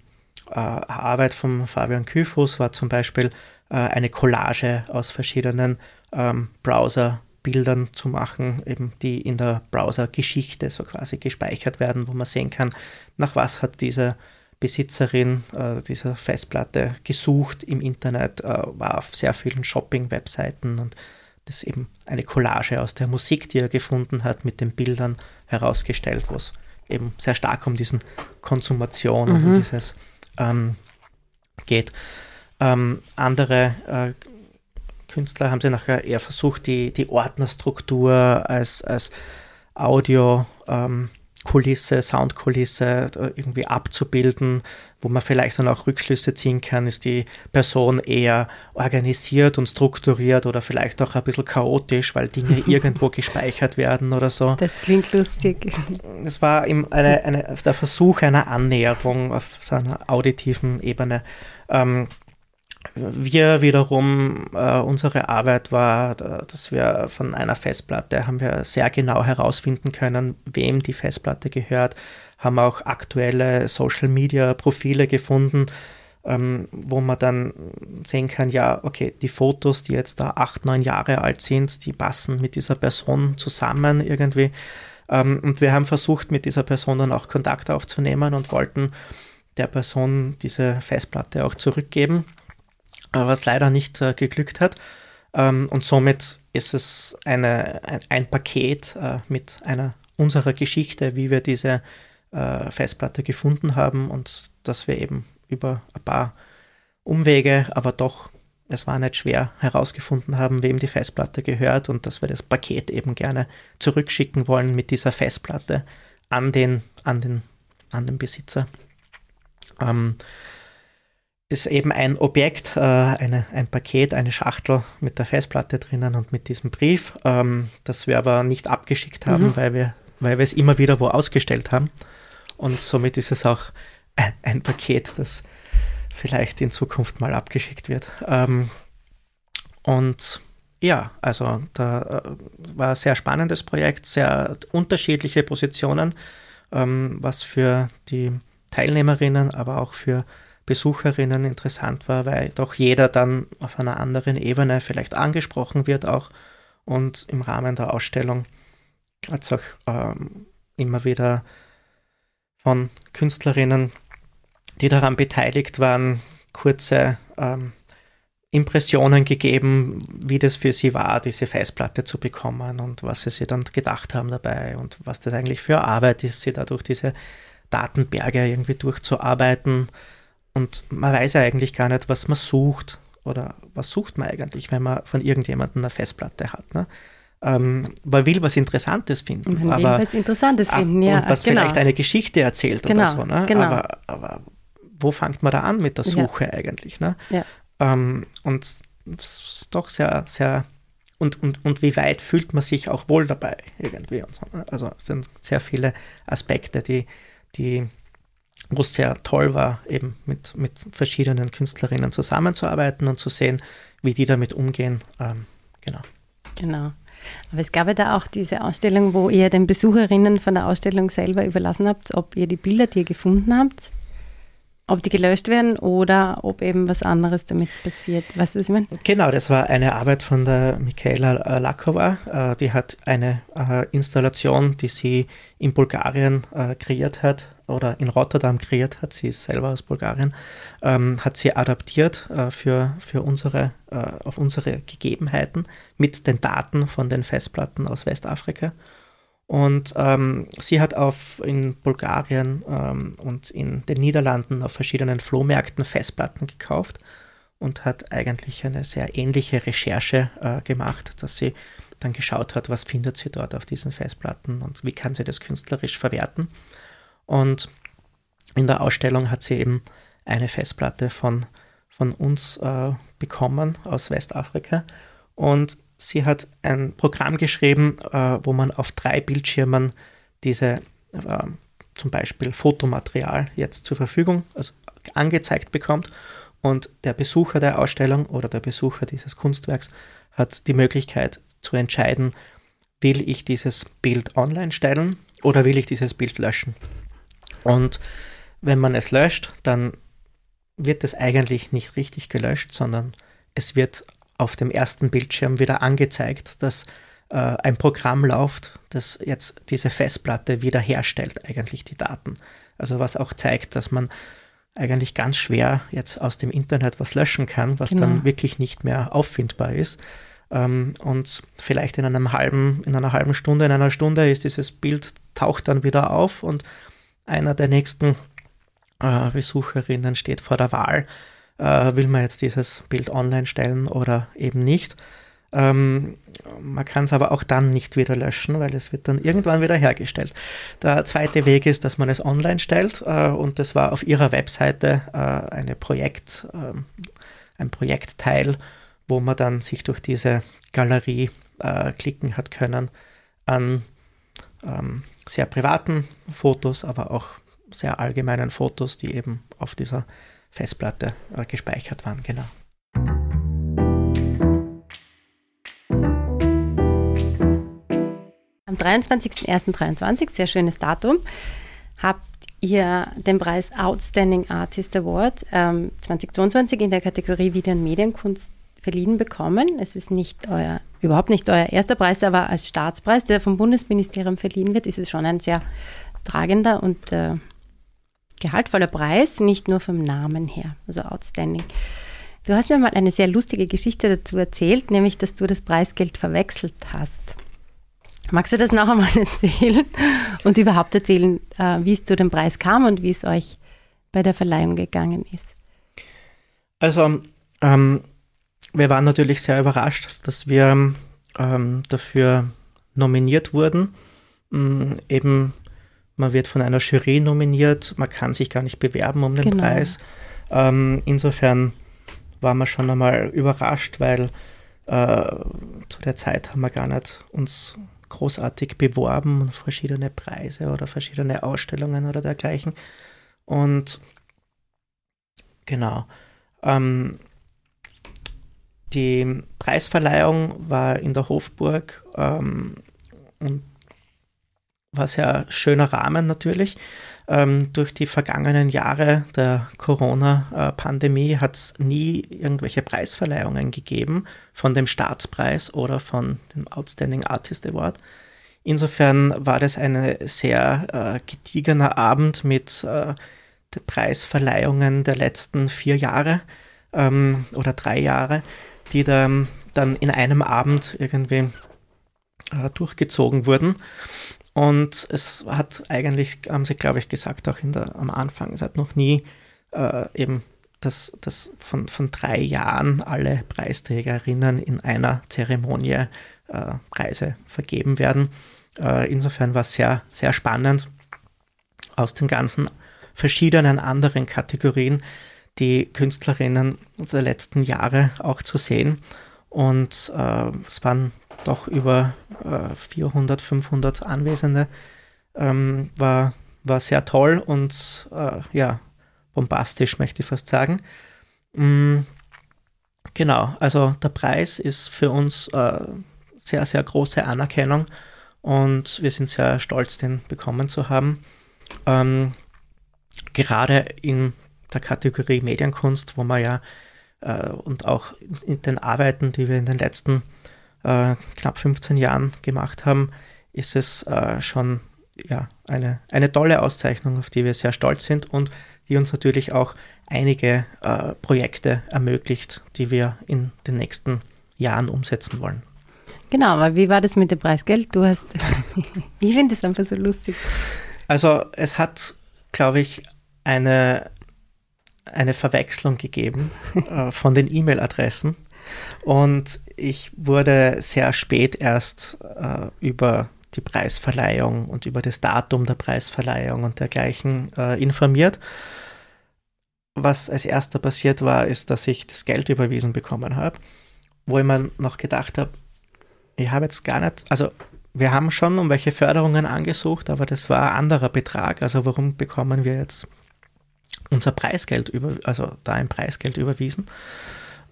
äh, Arbeit von Fabian Küfus war zum Beispiel äh, eine Collage aus verschiedenen ähm, Browser-Bildern zu machen, eben die in der Browser-Geschichte so quasi gespeichert werden, wo man sehen kann, nach was hat diese Besitzerin äh, dieser Festplatte gesucht im Internet, äh, war auf sehr vielen Shopping-Webseiten und das ist eben eine Collage aus der Musik, die er gefunden hat, mit den Bildern herausgestellt, wo es eben sehr stark um diesen Konsumation mhm. und dieses ähm, geht. Ähm, andere äh, Künstler haben sie nachher eher versucht, die, die Ordnerstruktur als, als Audio ähm, Kulisse, Soundkulisse irgendwie abzubilden, wo man vielleicht dann auch Rückschlüsse ziehen kann, ist die Person eher organisiert und strukturiert oder vielleicht auch ein bisschen chaotisch, weil Dinge irgendwo gespeichert werden oder so. Das klingt lustig. Es war eine, eine, der Versuch einer Annäherung auf seiner auditiven Ebene. Ähm, wir wiederum, äh, unsere Arbeit war, dass wir von einer Festplatte haben wir sehr genau herausfinden können, wem die Festplatte gehört, haben auch aktuelle Social Media Profile gefunden, ähm, wo man dann sehen kann, ja, okay, die Fotos, die jetzt da acht, neun Jahre alt sind, die passen mit dieser Person zusammen irgendwie. Ähm, und wir haben versucht, mit dieser Person dann auch Kontakt aufzunehmen und wollten der Person diese Festplatte auch zurückgeben äh, was leider nicht äh, geglückt hat. Ähm, und somit ist es eine, ein, ein Paket äh, mit einer unserer Geschichte, wie wir diese Festplatte gefunden haben und dass wir eben über ein paar Umwege, aber doch, es war nicht schwer, herausgefunden haben, wem die Festplatte gehört und dass wir das Paket eben gerne zurückschicken wollen mit dieser Festplatte an den, an den, an den Besitzer. Ähm, ist eben ein Objekt, äh, eine, ein Paket, eine Schachtel mit der Festplatte drinnen und mit diesem Brief, ähm, das wir aber nicht abgeschickt haben, mhm. weil, wir, weil wir es immer wieder wo ausgestellt haben. Und somit ist es auch ein, ein Paket, das vielleicht in Zukunft mal abgeschickt wird. Ähm, und ja, also da äh, war ein sehr spannendes Projekt, sehr unterschiedliche Positionen, ähm, was für die Teilnehmerinnen, aber auch für Besucherinnen interessant war, weil doch jeder dann auf einer anderen Ebene vielleicht angesprochen wird auch und im Rahmen der Ausstellung hat es auch ähm, immer wieder von Künstlerinnen, die daran beteiligt waren, kurze ähm, Impressionen gegeben, wie das für sie war, diese Festplatte zu bekommen und was sie sich dann gedacht haben dabei und was das eigentlich für Arbeit ist, sie da durch diese Datenberge irgendwie durchzuarbeiten. Und man weiß ja eigentlich gar nicht, was man sucht oder was sucht man eigentlich, wenn man von irgendjemandem eine Festplatte hat. Ne? Ähm, man will was Interessantes finden. Man aber, will was Interessantes finden, ja. Und was genau. vielleicht eine Geschichte erzählt genau, oder so. Ne? Genau. Aber, aber wo fängt man da an mit der Suche ja. eigentlich? Ne? Ja. Ähm, und es ist doch sehr, sehr und, und, und wie weit fühlt man sich auch wohl dabei irgendwie. So. Ne? Also es sind sehr viele Aspekte, die, die wo es sehr toll war, eben mit, mit verschiedenen Künstlerinnen zusammenzuarbeiten und zu sehen, wie die damit umgehen. Ähm, genau. Genau. Aber es gab ja da auch diese Ausstellung, wo ihr den Besucherinnen von der Ausstellung selber überlassen habt, ob ihr die Bilder, die ihr gefunden habt, ob die gelöscht werden oder ob eben was anderes damit passiert. Weißt du, was ich meine? Genau, das war eine Arbeit von der Michaela Lakova. Äh, die hat eine äh, Installation, die sie in Bulgarien äh, kreiert hat oder in Rotterdam kreiert hat. Sie ist selber aus Bulgarien. Ähm, hat sie adaptiert für, für unsere, auf unsere Gegebenheiten mit den Daten von den Festplatten aus Westafrika. Und ähm, sie hat auf, in Bulgarien ähm, und in den Niederlanden auf verschiedenen Flohmärkten Festplatten gekauft und hat eigentlich eine sehr ähnliche Recherche äh, gemacht, dass sie dann geschaut hat, was findet sie dort auf diesen Festplatten und wie kann sie das künstlerisch verwerten. Und in der Ausstellung hat sie eben eine Festplatte von, von uns äh, bekommen aus Westafrika. Und sie hat ein Programm geschrieben, äh, wo man auf drei Bildschirmen diese äh, zum Beispiel Fotomaterial jetzt zur Verfügung, also angezeigt bekommt. Und der Besucher der Ausstellung oder der Besucher dieses Kunstwerks hat die Möglichkeit zu entscheiden, will ich dieses Bild online stellen oder will ich dieses Bild löschen. Und wenn man es löscht, dann wird es eigentlich nicht richtig gelöscht, sondern es wird auf dem ersten Bildschirm wieder angezeigt, dass äh, ein Programm läuft, das jetzt diese Festplatte wiederherstellt, eigentlich die Daten. Also was auch zeigt, dass man eigentlich ganz schwer jetzt aus dem Internet was löschen kann, was genau. dann wirklich nicht mehr auffindbar ist. Ähm, und vielleicht in einem halben, in einer halben Stunde, in einer Stunde ist dieses Bild taucht dann wieder auf und einer der nächsten äh, Besucherinnen steht vor der Wahl, äh, will man jetzt dieses Bild online stellen oder eben nicht. Ähm, man kann es aber auch dann nicht wieder löschen, weil es wird dann irgendwann wieder hergestellt. Der zweite Weg ist, dass man es online stellt äh, und das war auf ihrer Webseite äh, eine Projekt, ähm, ein Projektteil, wo man dann sich durch diese Galerie äh, klicken hat können an ähm, sehr privaten Fotos, aber auch sehr allgemeinen Fotos, die eben auf dieser Festplatte äh, gespeichert waren, genau. Am 23.01.23, sehr schönes Datum, habt ihr den Preis Outstanding Artist Award ähm, 2022 in der Kategorie Video- und Medienkunst verliehen bekommen. Es ist nicht euer, überhaupt nicht euer erster Preis, aber als Staatspreis, der vom Bundesministerium verliehen wird, ist es schon ein sehr tragender und äh, gehaltvoller Preis, nicht nur vom Namen her, also outstanding. Du hast mir mal eine sehr lustige Geschichte dazu erzählt, nämlich, dass du das Preisgeld verwechselt hast. Magst du das noch einmal erzählen und überhaupt erzählen, äh, wie es zu dem Preis kam und wie es euch bei der Verleihung gegangen ist? Also, ähm, wir waren natürlich sehr überrascht, dass wir ähm, dafür nominiert wurden. Ähm, eben man wird von einer Jury nominiert, man kann sich gar nicht bewerben um den genau. Preis. Ähm, insofern war man schon einmal überrascht, weil äh, zu der Zeit haben wir gar nicht uns großartig beworben und verschiedene Preise oder verschiedene Ausstellungen oder dergleichen. Und genau. Ähm, die Preisverleihung war in der Hofburg ähm, und war sehr schöner Rahmen natürlich. Ähm, durch die vergangenen Jahre der Corona-Pandemie hat es nie irgendwelche Preisverleihungen gegeben von dem Staatspreis oder von dem Outstanding Artist Award. Insofern war das ein sehr äh, gediegener Abend mit äh, Preisverleihungen der letzten vier Jahre. ähm, oder drei Jahre, die da, dann in einem Abend irgendwie äh, durchgezogen wurden. Und es hat eigentlich, haben sie, glaube ich, gesagt, auch in der, am Anfang, es hat noch nie äh, eben dass, dass von, von drei Jahren alle Preisträgerinnen in einer Zeremonie äh, Preise vergeben werden. Äh, insofern war es sehr, sehr spannend, aus den ganzen verschiedenen anderen Kategorien die Künstlerinnen der letzten Jahre auch zu sehen. Und äh, es waren doch über äh, 400, 500 Anwesende. Ähm, war, war sehr toll und äh, ja, bombastisch, möchte ich fast sagen. Mm, genau, also der Preis ist für uns äh, sehr, sehr große Anerkennung und wir sind sehr stolz, den bekommen zu haben. Ähm, gerade in der Kategorie Medienkunst, wo man ja äh, und auch in den Arbeiten, die wir in den letzten äh, knapp 15 Jahren gemacht haben, ist es äh, schon ja, eine, eine tolle Auszeichnung, auf die wir sehr stolz sind und die uns natürlich auch einige äh, Projekte ermöglicht, die wir in den nächsten Jahren umsetzen wollen. Genau, aber wie war das mit dem Preisgeld? Du hast, ich finde das einfach so lustig. Also es hat, glaube ich, eine, eine Verwechslung gegeben äh, von den E-Mail-Adressen und ich wurde sehr spät erst äh, über die Preisverleihung und über das Datum der Preisverleihung und dergleichen äh, informiert. Was als erster passiert war, ist, dass ich das Geld überwiesen bekommen habe, wo ich mir noch gedacht habe, ich habe jetzt gar nicht, also wir haben schon um welche Förderungen angesucht, aber das war ein anderer Betrag. Also warum bekommen wir jetzt unser Preisgeld über, also da ein Preisgeld überwiesen?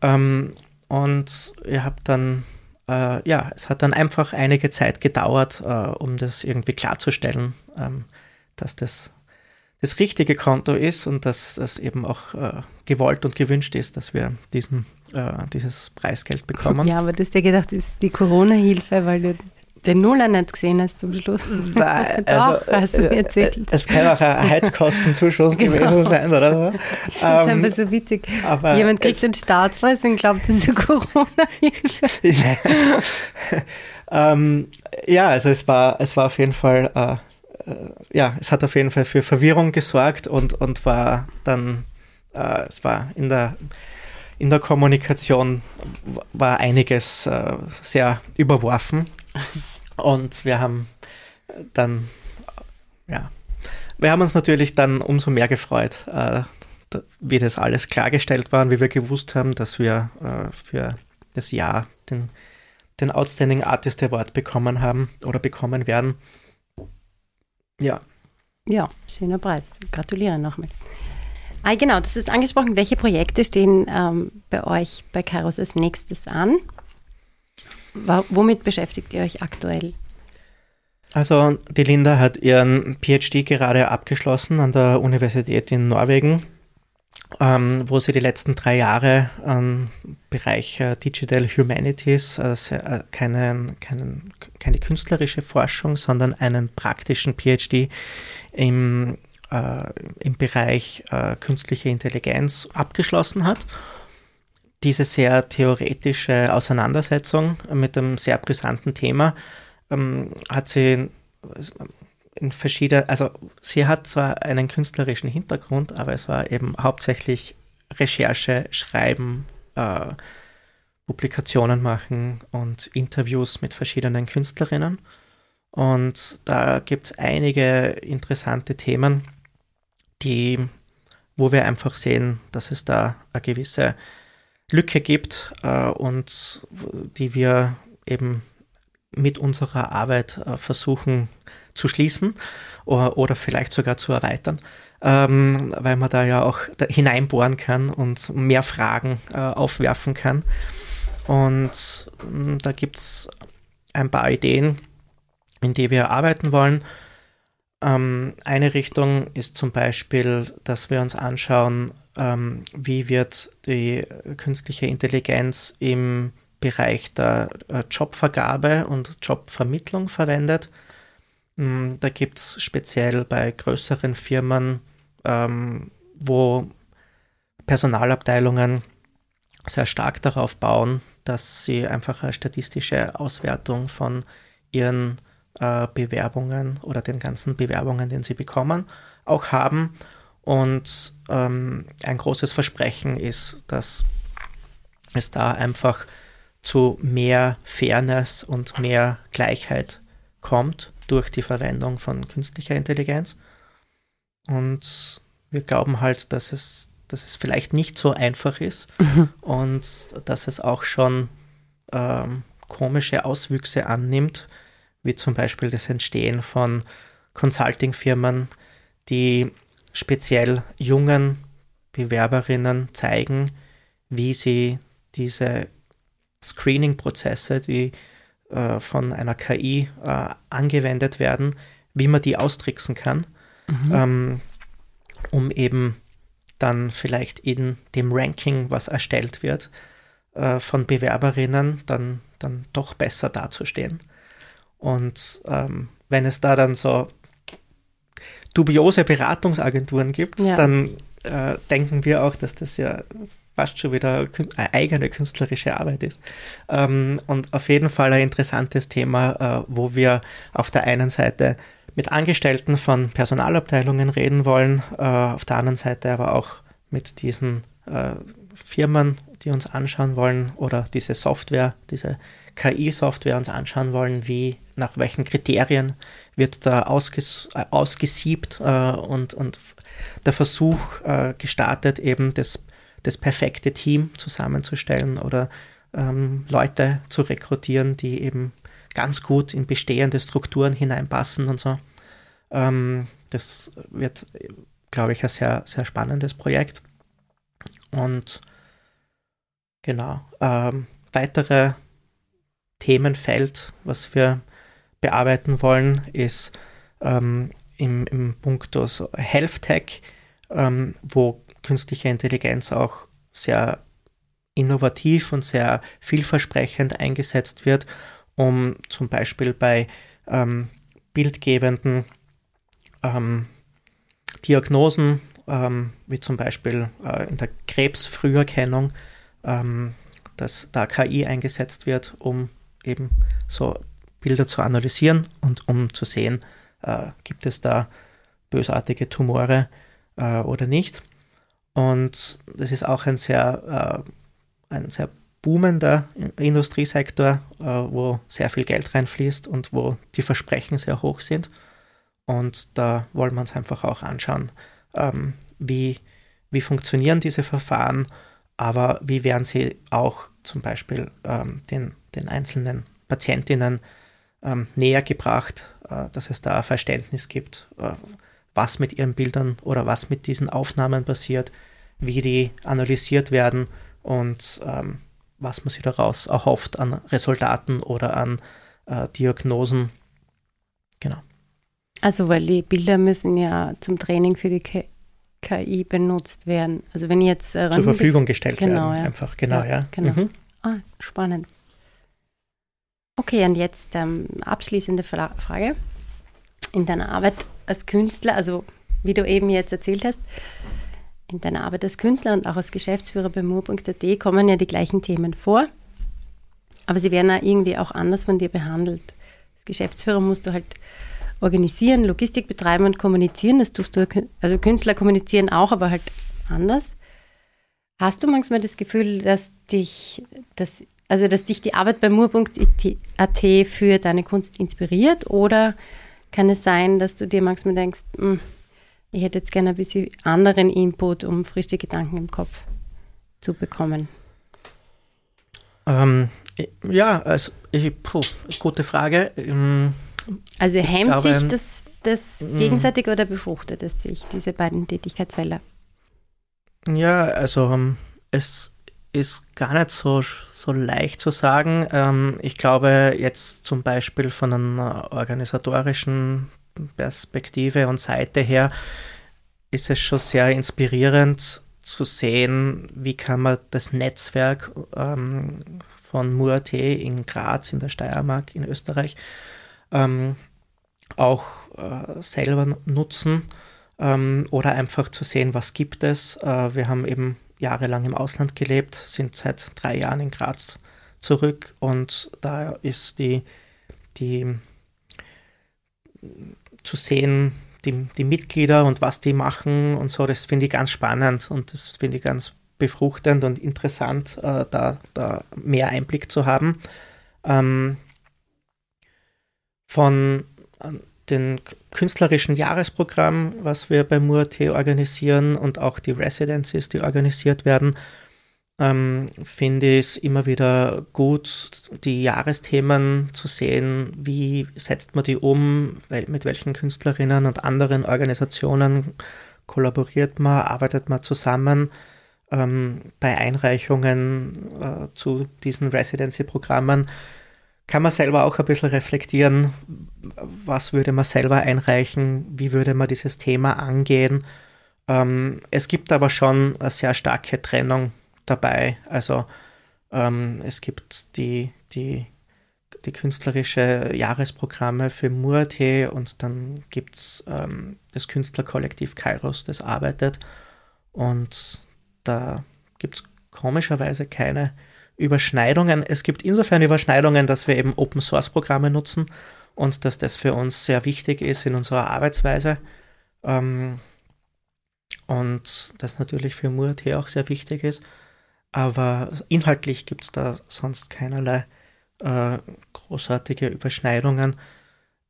Ähm, und ich habe dann äh, ja, es hat dann einfach einige Zeit gedauert, äh, um das irgendwie klarzustellen, ähm, dass das das richtige Konto ist und dass das eben auch äh, gewollt und gewünscht ist, dass wir diesen, äh, dieses Preisgeld bekommen. Ja, aber du hast ja gedacht, das ist die Corona-Hilfe, weil du den Nuller nicht gesehen hast zum Schluss. Nein, also, hast du mir äh, erzählt. Es kann auch ein Heizkostenzuschuss genau. gewesen sein, oder so. Finde es ähm, einfach so witzig. Jemand kriegt den Staatspreis und glaubt, das ist eine Corona-Hilfe. ähm, ja, also es war, es war auf jeden Fall, äh, äh, ja, es hat auf jeden Fall für Verwirrung gesorgt und, und war dann, äh, es war in der in der Kommunikation war einiges äh, sehr überworfen. Und wir haben dann, ja, wir haben uns natürlich dann umso mehr gefreut, äh, wie das alles klargestellt war und wie wir gewusst haben, dass wir äh, für das Jahr den, den Outstanding Artist Award bekommen haben oder bekommen werden. Ja. Ja, schöner Preis. Gratuliere nochmal. Ah, genau, das ist angesprochen. Welche Projekte stehen ähm, bei euch bei Kairos als nächstes an? Womit beschäftigt ihr euch aktuell? Also die Linda hat ihren PhD gerade abgeschlossen an der Universität in Norwegen, ähm, wo sie die letzten drei Jahre im Bereich äh, Digital Humanities, also äh, keinen, keinen, keine künstlerische Forschung, sondern einen praktischen PhD im, äh, im Bereich äh, künstliche Intelligenz abgeschlossen hat diese sehr theoretische Auseinandersetzung mit einem sehr brisanten Thema ähm, hat sie in verschiedenen, also sie hat zwar einen künstlerischen Hintergrund, aber es war eben hauptsächlich Recherche, Schreiben, äh, Publikationen machen und Interviews mit verschiedenen Künstlerinnen. Und da gibt es einige interessante Themen, die, wo wir einfach sehen, dass es da eine gewisse Lücke gibt äh, und die wir eben mit unserer Arbeit äh, versuchen zu schließen oder, oder, vielleicht sogar zu erweitern, ähm, weil man da ja auch hineinbohren kann und mehr Fragen äh, aufwerfen kann. Und äh, da gibt es ein paar Ideen, in die wir arbeiten wollen. Ähm, eine Richtung ist zum Beispiel, dass wir uns anschauen, ähm, wie wird die künstliche Intelligenz im Bereich der äh, Jobvergabe und Jobvermittlung verwendet. Ähm, da gibt es speziell bei größeren Firmen, ähm, wo Personalabteilungen sehr stark darauf bauen, dass sie einfach eine statistische Auswertung von ihren äh, Bewerbungen oder den ganzen Bewerbungen, den sie bekommen, auch haben. Und ähm, ein großes Versprechen ist, dass es da einfach zu mehr Fairness und mehr Gleichheit kommt durch die Verwendung von künstlicher Intelligenz. Und wir glauben halt, dass es, dass es vielleicht nicht so einfach ist mhm. und dass es auch schon ähm, komische Auswüchse annimmt, wie zum Beispiel das Entstehen von Consulting-Firmen, die speziell jungen Bewerberinnen zeigen, wie sie diese Screening-Prozesse, die äh, von einer KI äh, angewendet werden, wie man die austricksen kann, mhm. ähm, um eben dann vielleicht in dem Ranking, was erstellt wird, äh, von Bewerberinnen dann, dann doch besser dazustehen. Und ähm, wenn es da dann so dubiose Beratungsagenturen gibt, ja. dann äh, denken wir auch, dass das ja fast schon wieder eine eigene künstlerische Arbeit ist. Ähm, und auf jeden Fall ein interessantes Thema, äh, wo wir auf der einen Seite mit Angestellten von Personalabteilungen reden wollen, äh, auf der anderen Seite aber auch mit diesen äh, Firmen, die uns anschauen wollen oder diese Software, diese KI-Software uns anschauen wollen, wie, nach welchen Kriterien wird da ausges äh, ausgesiebt äh, und, und der Versuch äh, gestartet, eben das, das perfekte Team zusammenzustellen oder ähm, Leute zu rekrutieren, die eben ganz gut in bestehende Strukturen hineinpassen und so. Ähm, das wird, glaube ich, ein sehr, sehr spannendes Projekt. Und genau, ähm, weitere Themenfeld, was wir bearbeiten wollen, ist ähm, im, im Punkto so Health Tech, ähm, wo künstliche Intelligenz auch sehr innovativ und sehr vielversprechend eingesetzt wird, um zum Beispiel bei ähm, bildgebenden ähm, Diagnosen, ähm, wie zum Beispiel äh, in der Krebsfrüherkennung, ähm, dass da KI eingesetzt wird, um eben so Bilder zu analysieren und um zu sehen, äh, gibt es da bösartige Tumore äh, oder nicht. Und das ist auch ein sehr, äh, ein sehr boomender Industriesektor, äh, wo sehr viel Geld reinfließt und wo die Versprechen sehr hoch sind. Und da wollen wir uns einfach auch anschauen, ähm, wie, wie funktionieren diese Verfahren, aber wie werden sie auch zum Beispiel ähm, den den einzelnen Patientinnen ähm, näher gebracht, äh, dass es da ein Verständnis gibt, äh, was mit ihren Bildern oder was mit diesen Aufnahmen passiert, wie die analysiert werden und ähm, was man sich daraus erhofft an Resultaten oder an äh, Diagnosen. Genau. Also, weil die Bilder müssen ja zum Training für die KI benutzt werden. Also, wenn jetzt. Äh, Zur Verfügung gestellt genau, werden, ja. einfach, genau, ja. ja. Genau. Mhm. Ah, spannend. Okay, und jetzt ähm, abschließende Fra Frage. In deiner Arbeit als Künstler, also wie du eben jetzt erzählt hast, in deiner Arbeit als Künstler und auch als Geschäftsführer bei Mur.at kommen ja die gleichen Themen vor, aber sie werden ja irgendwie auch anders von dir behandelt. Als Geschäftsführer musst du halt organisieren, Logistik betreiben und kommunizieren. Das tust du, also Künstler kommunizieren auch, aber halt anders. Hast du manchmal das Gefühl, dass dich das also, dass dich die Arbeit bei mur.at für deine Kunst inspiriert oder kann es sein, dass du dir manchmal denkst, hm, ich hätte jetzt gerne ein bisschen anderen Input, um frische Gedanken im Kopf zu bekommen? Ähm, ja, also ich, puh, gute Frage. Ähm, also hemmt glaube, sich das, das hm. gegenseitig oder befruchtet es sich, diese beiden Tätigkeitsfelder? Ja, also ähm, es ist gar nicht so, so leicht zu sagen. Ähm, ich glaube, jetzt zum Beispiel von einer organisatorischen Perspektive und Seite her ist es schon sehr inspirierend zu sehen, wie kann man das Netzwerk ähm, von Murat in Graz, in der Steiermark, in Österreich, ähm, auch äh, selber nutzen ähm, oder einfach zu sehen, was gibt es. Äh, wir haben eben jahrelang im Ausland gelebt, sind seit drei Jahren in Graz zurück und da ist die, die zu sehen, die, die Mitglieder und was die machen und so, das finde ich ganz spannend und das finde ich ganz befruchtend und interessant, äh, da, da mehr Einblick zu haben. Ähm, von den künstlerischen Jahresprogramm, was wir bei MUAT organisieren und auch die Residencies, die organisiert werden, ähm, finde ich es immer wieder gut, die Jahresthemen zu sehen, wie setzt man die um, mit welchen Künstlerinnen und anderen Organisationen kollaboriert man, arbeitet man zusammen? Ähm, bei Einreichungen äh, zu diesen Residency-Programmen kann man selber auch ein bisschen reflektieren, was würde man selber einreichen, wie würde man dieses Thema angehen. Ähm, es gibt aber schon eine sehr starke Trennung dabei. Also ähm, es gibt die, die, die künstlerische Jahresprogramme für Murte und dann gibt es ähm, das Künstlerkollektiv Kairos, das arbeitet. Und da gibt es komischerweise keine Überschneidungen. Es gibt insofern Überschneidungen, dass wir eben Open Source Programme nutzen und dass das für uns sehr wichtig ist in unserer Arbeitsweise. Ähm, und das natürlich für MUAT auch sehr wichtig ist. Aber inhaltlich gibt es da sonst keinerlei äh, großartige Überschneidungen.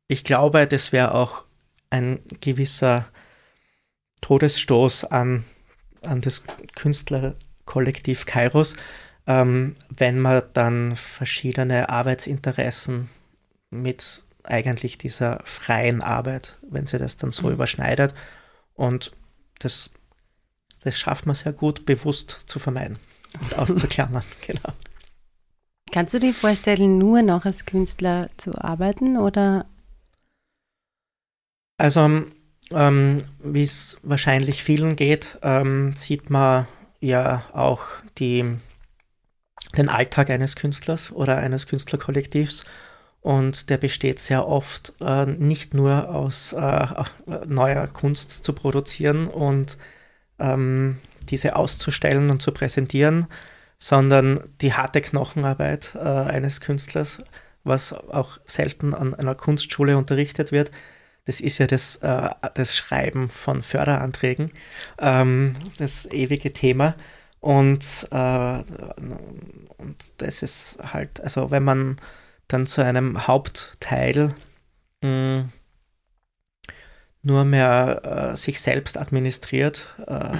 Ich glaube, das wäre auch ein gewisser Todesstoß an, an das Künstlerkollektiv Kairos, ähm, wenn man dann verschiedene Arbeitsinteressen mit eigentlich dieser freien Arbeit, wenn sie das dann so mhm. überschneidet. Und das, das schafft man sehr gut, bewusst zu vermeiden und auszuklammern. genau. Kannst du dir vorstellen, nur noch als Künstler zu arbeiten oder? Also, ähm, wie es wahrscheinlich vielen geht, ähm, sieht man ja auch die den Alltag eines Künstlers oder eines Künstlerkollektivs. Und der besteht sehr oft äh, nicht nur aus äh, neuer Kunst zu produzieren und ähm, diese auszustellen und zu präsentieren, sondern die harte Knochenarbeit äh, eines Künstlers, was auch selten an einer Kunstschule unterrichtet wird. Das ist ja das, äh, das Schreiben von Förderanträgen, ähm, das ewige Thema. Und, äh, und das ist halt, also wenn man dann zu einem Hauptteil mh, hm, nur mehr äh, sich selbst administriert, äh,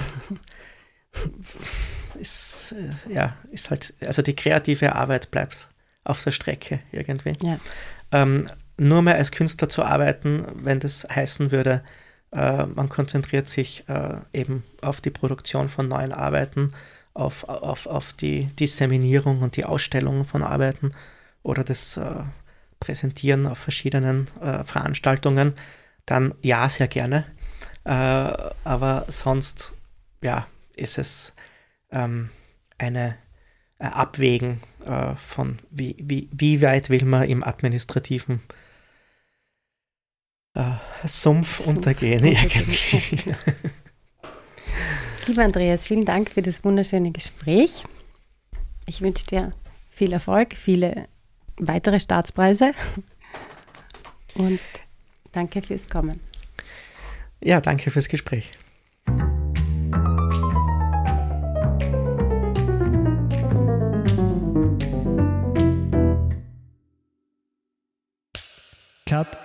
ist, ja, ist halt, also die kreative Arbeit bleibt auf der Strecke irgendwie. Ja. Ähm, nur mehr als Künstler zu arbeiten, wenn das heißen würde, äh, man konzentriert sich äh, eben auf die Produktion von neuen Arbeiten, auf, auf, auf die Disseminierung und die Ausstellung von Arbeiten oder das äh, Präsentieren auf verschiedenen äh, Veranstaltungen, dann ja, sehr gerne. Äh, aber sonst, ja, ist es ähm, eine Abwägen äh, von wie, wie, wie weit will man im administrativen äh, Sumpf, Sumpf untergehen, irgendwie. Lieber Andreas, vielen Dank für das wunderschöne Gespräch. Ich wünsche dir viel Erfolg, viele weitere Staatspreise und danke fürs Kommen. Ja, danke fürs Gespräch. Cut.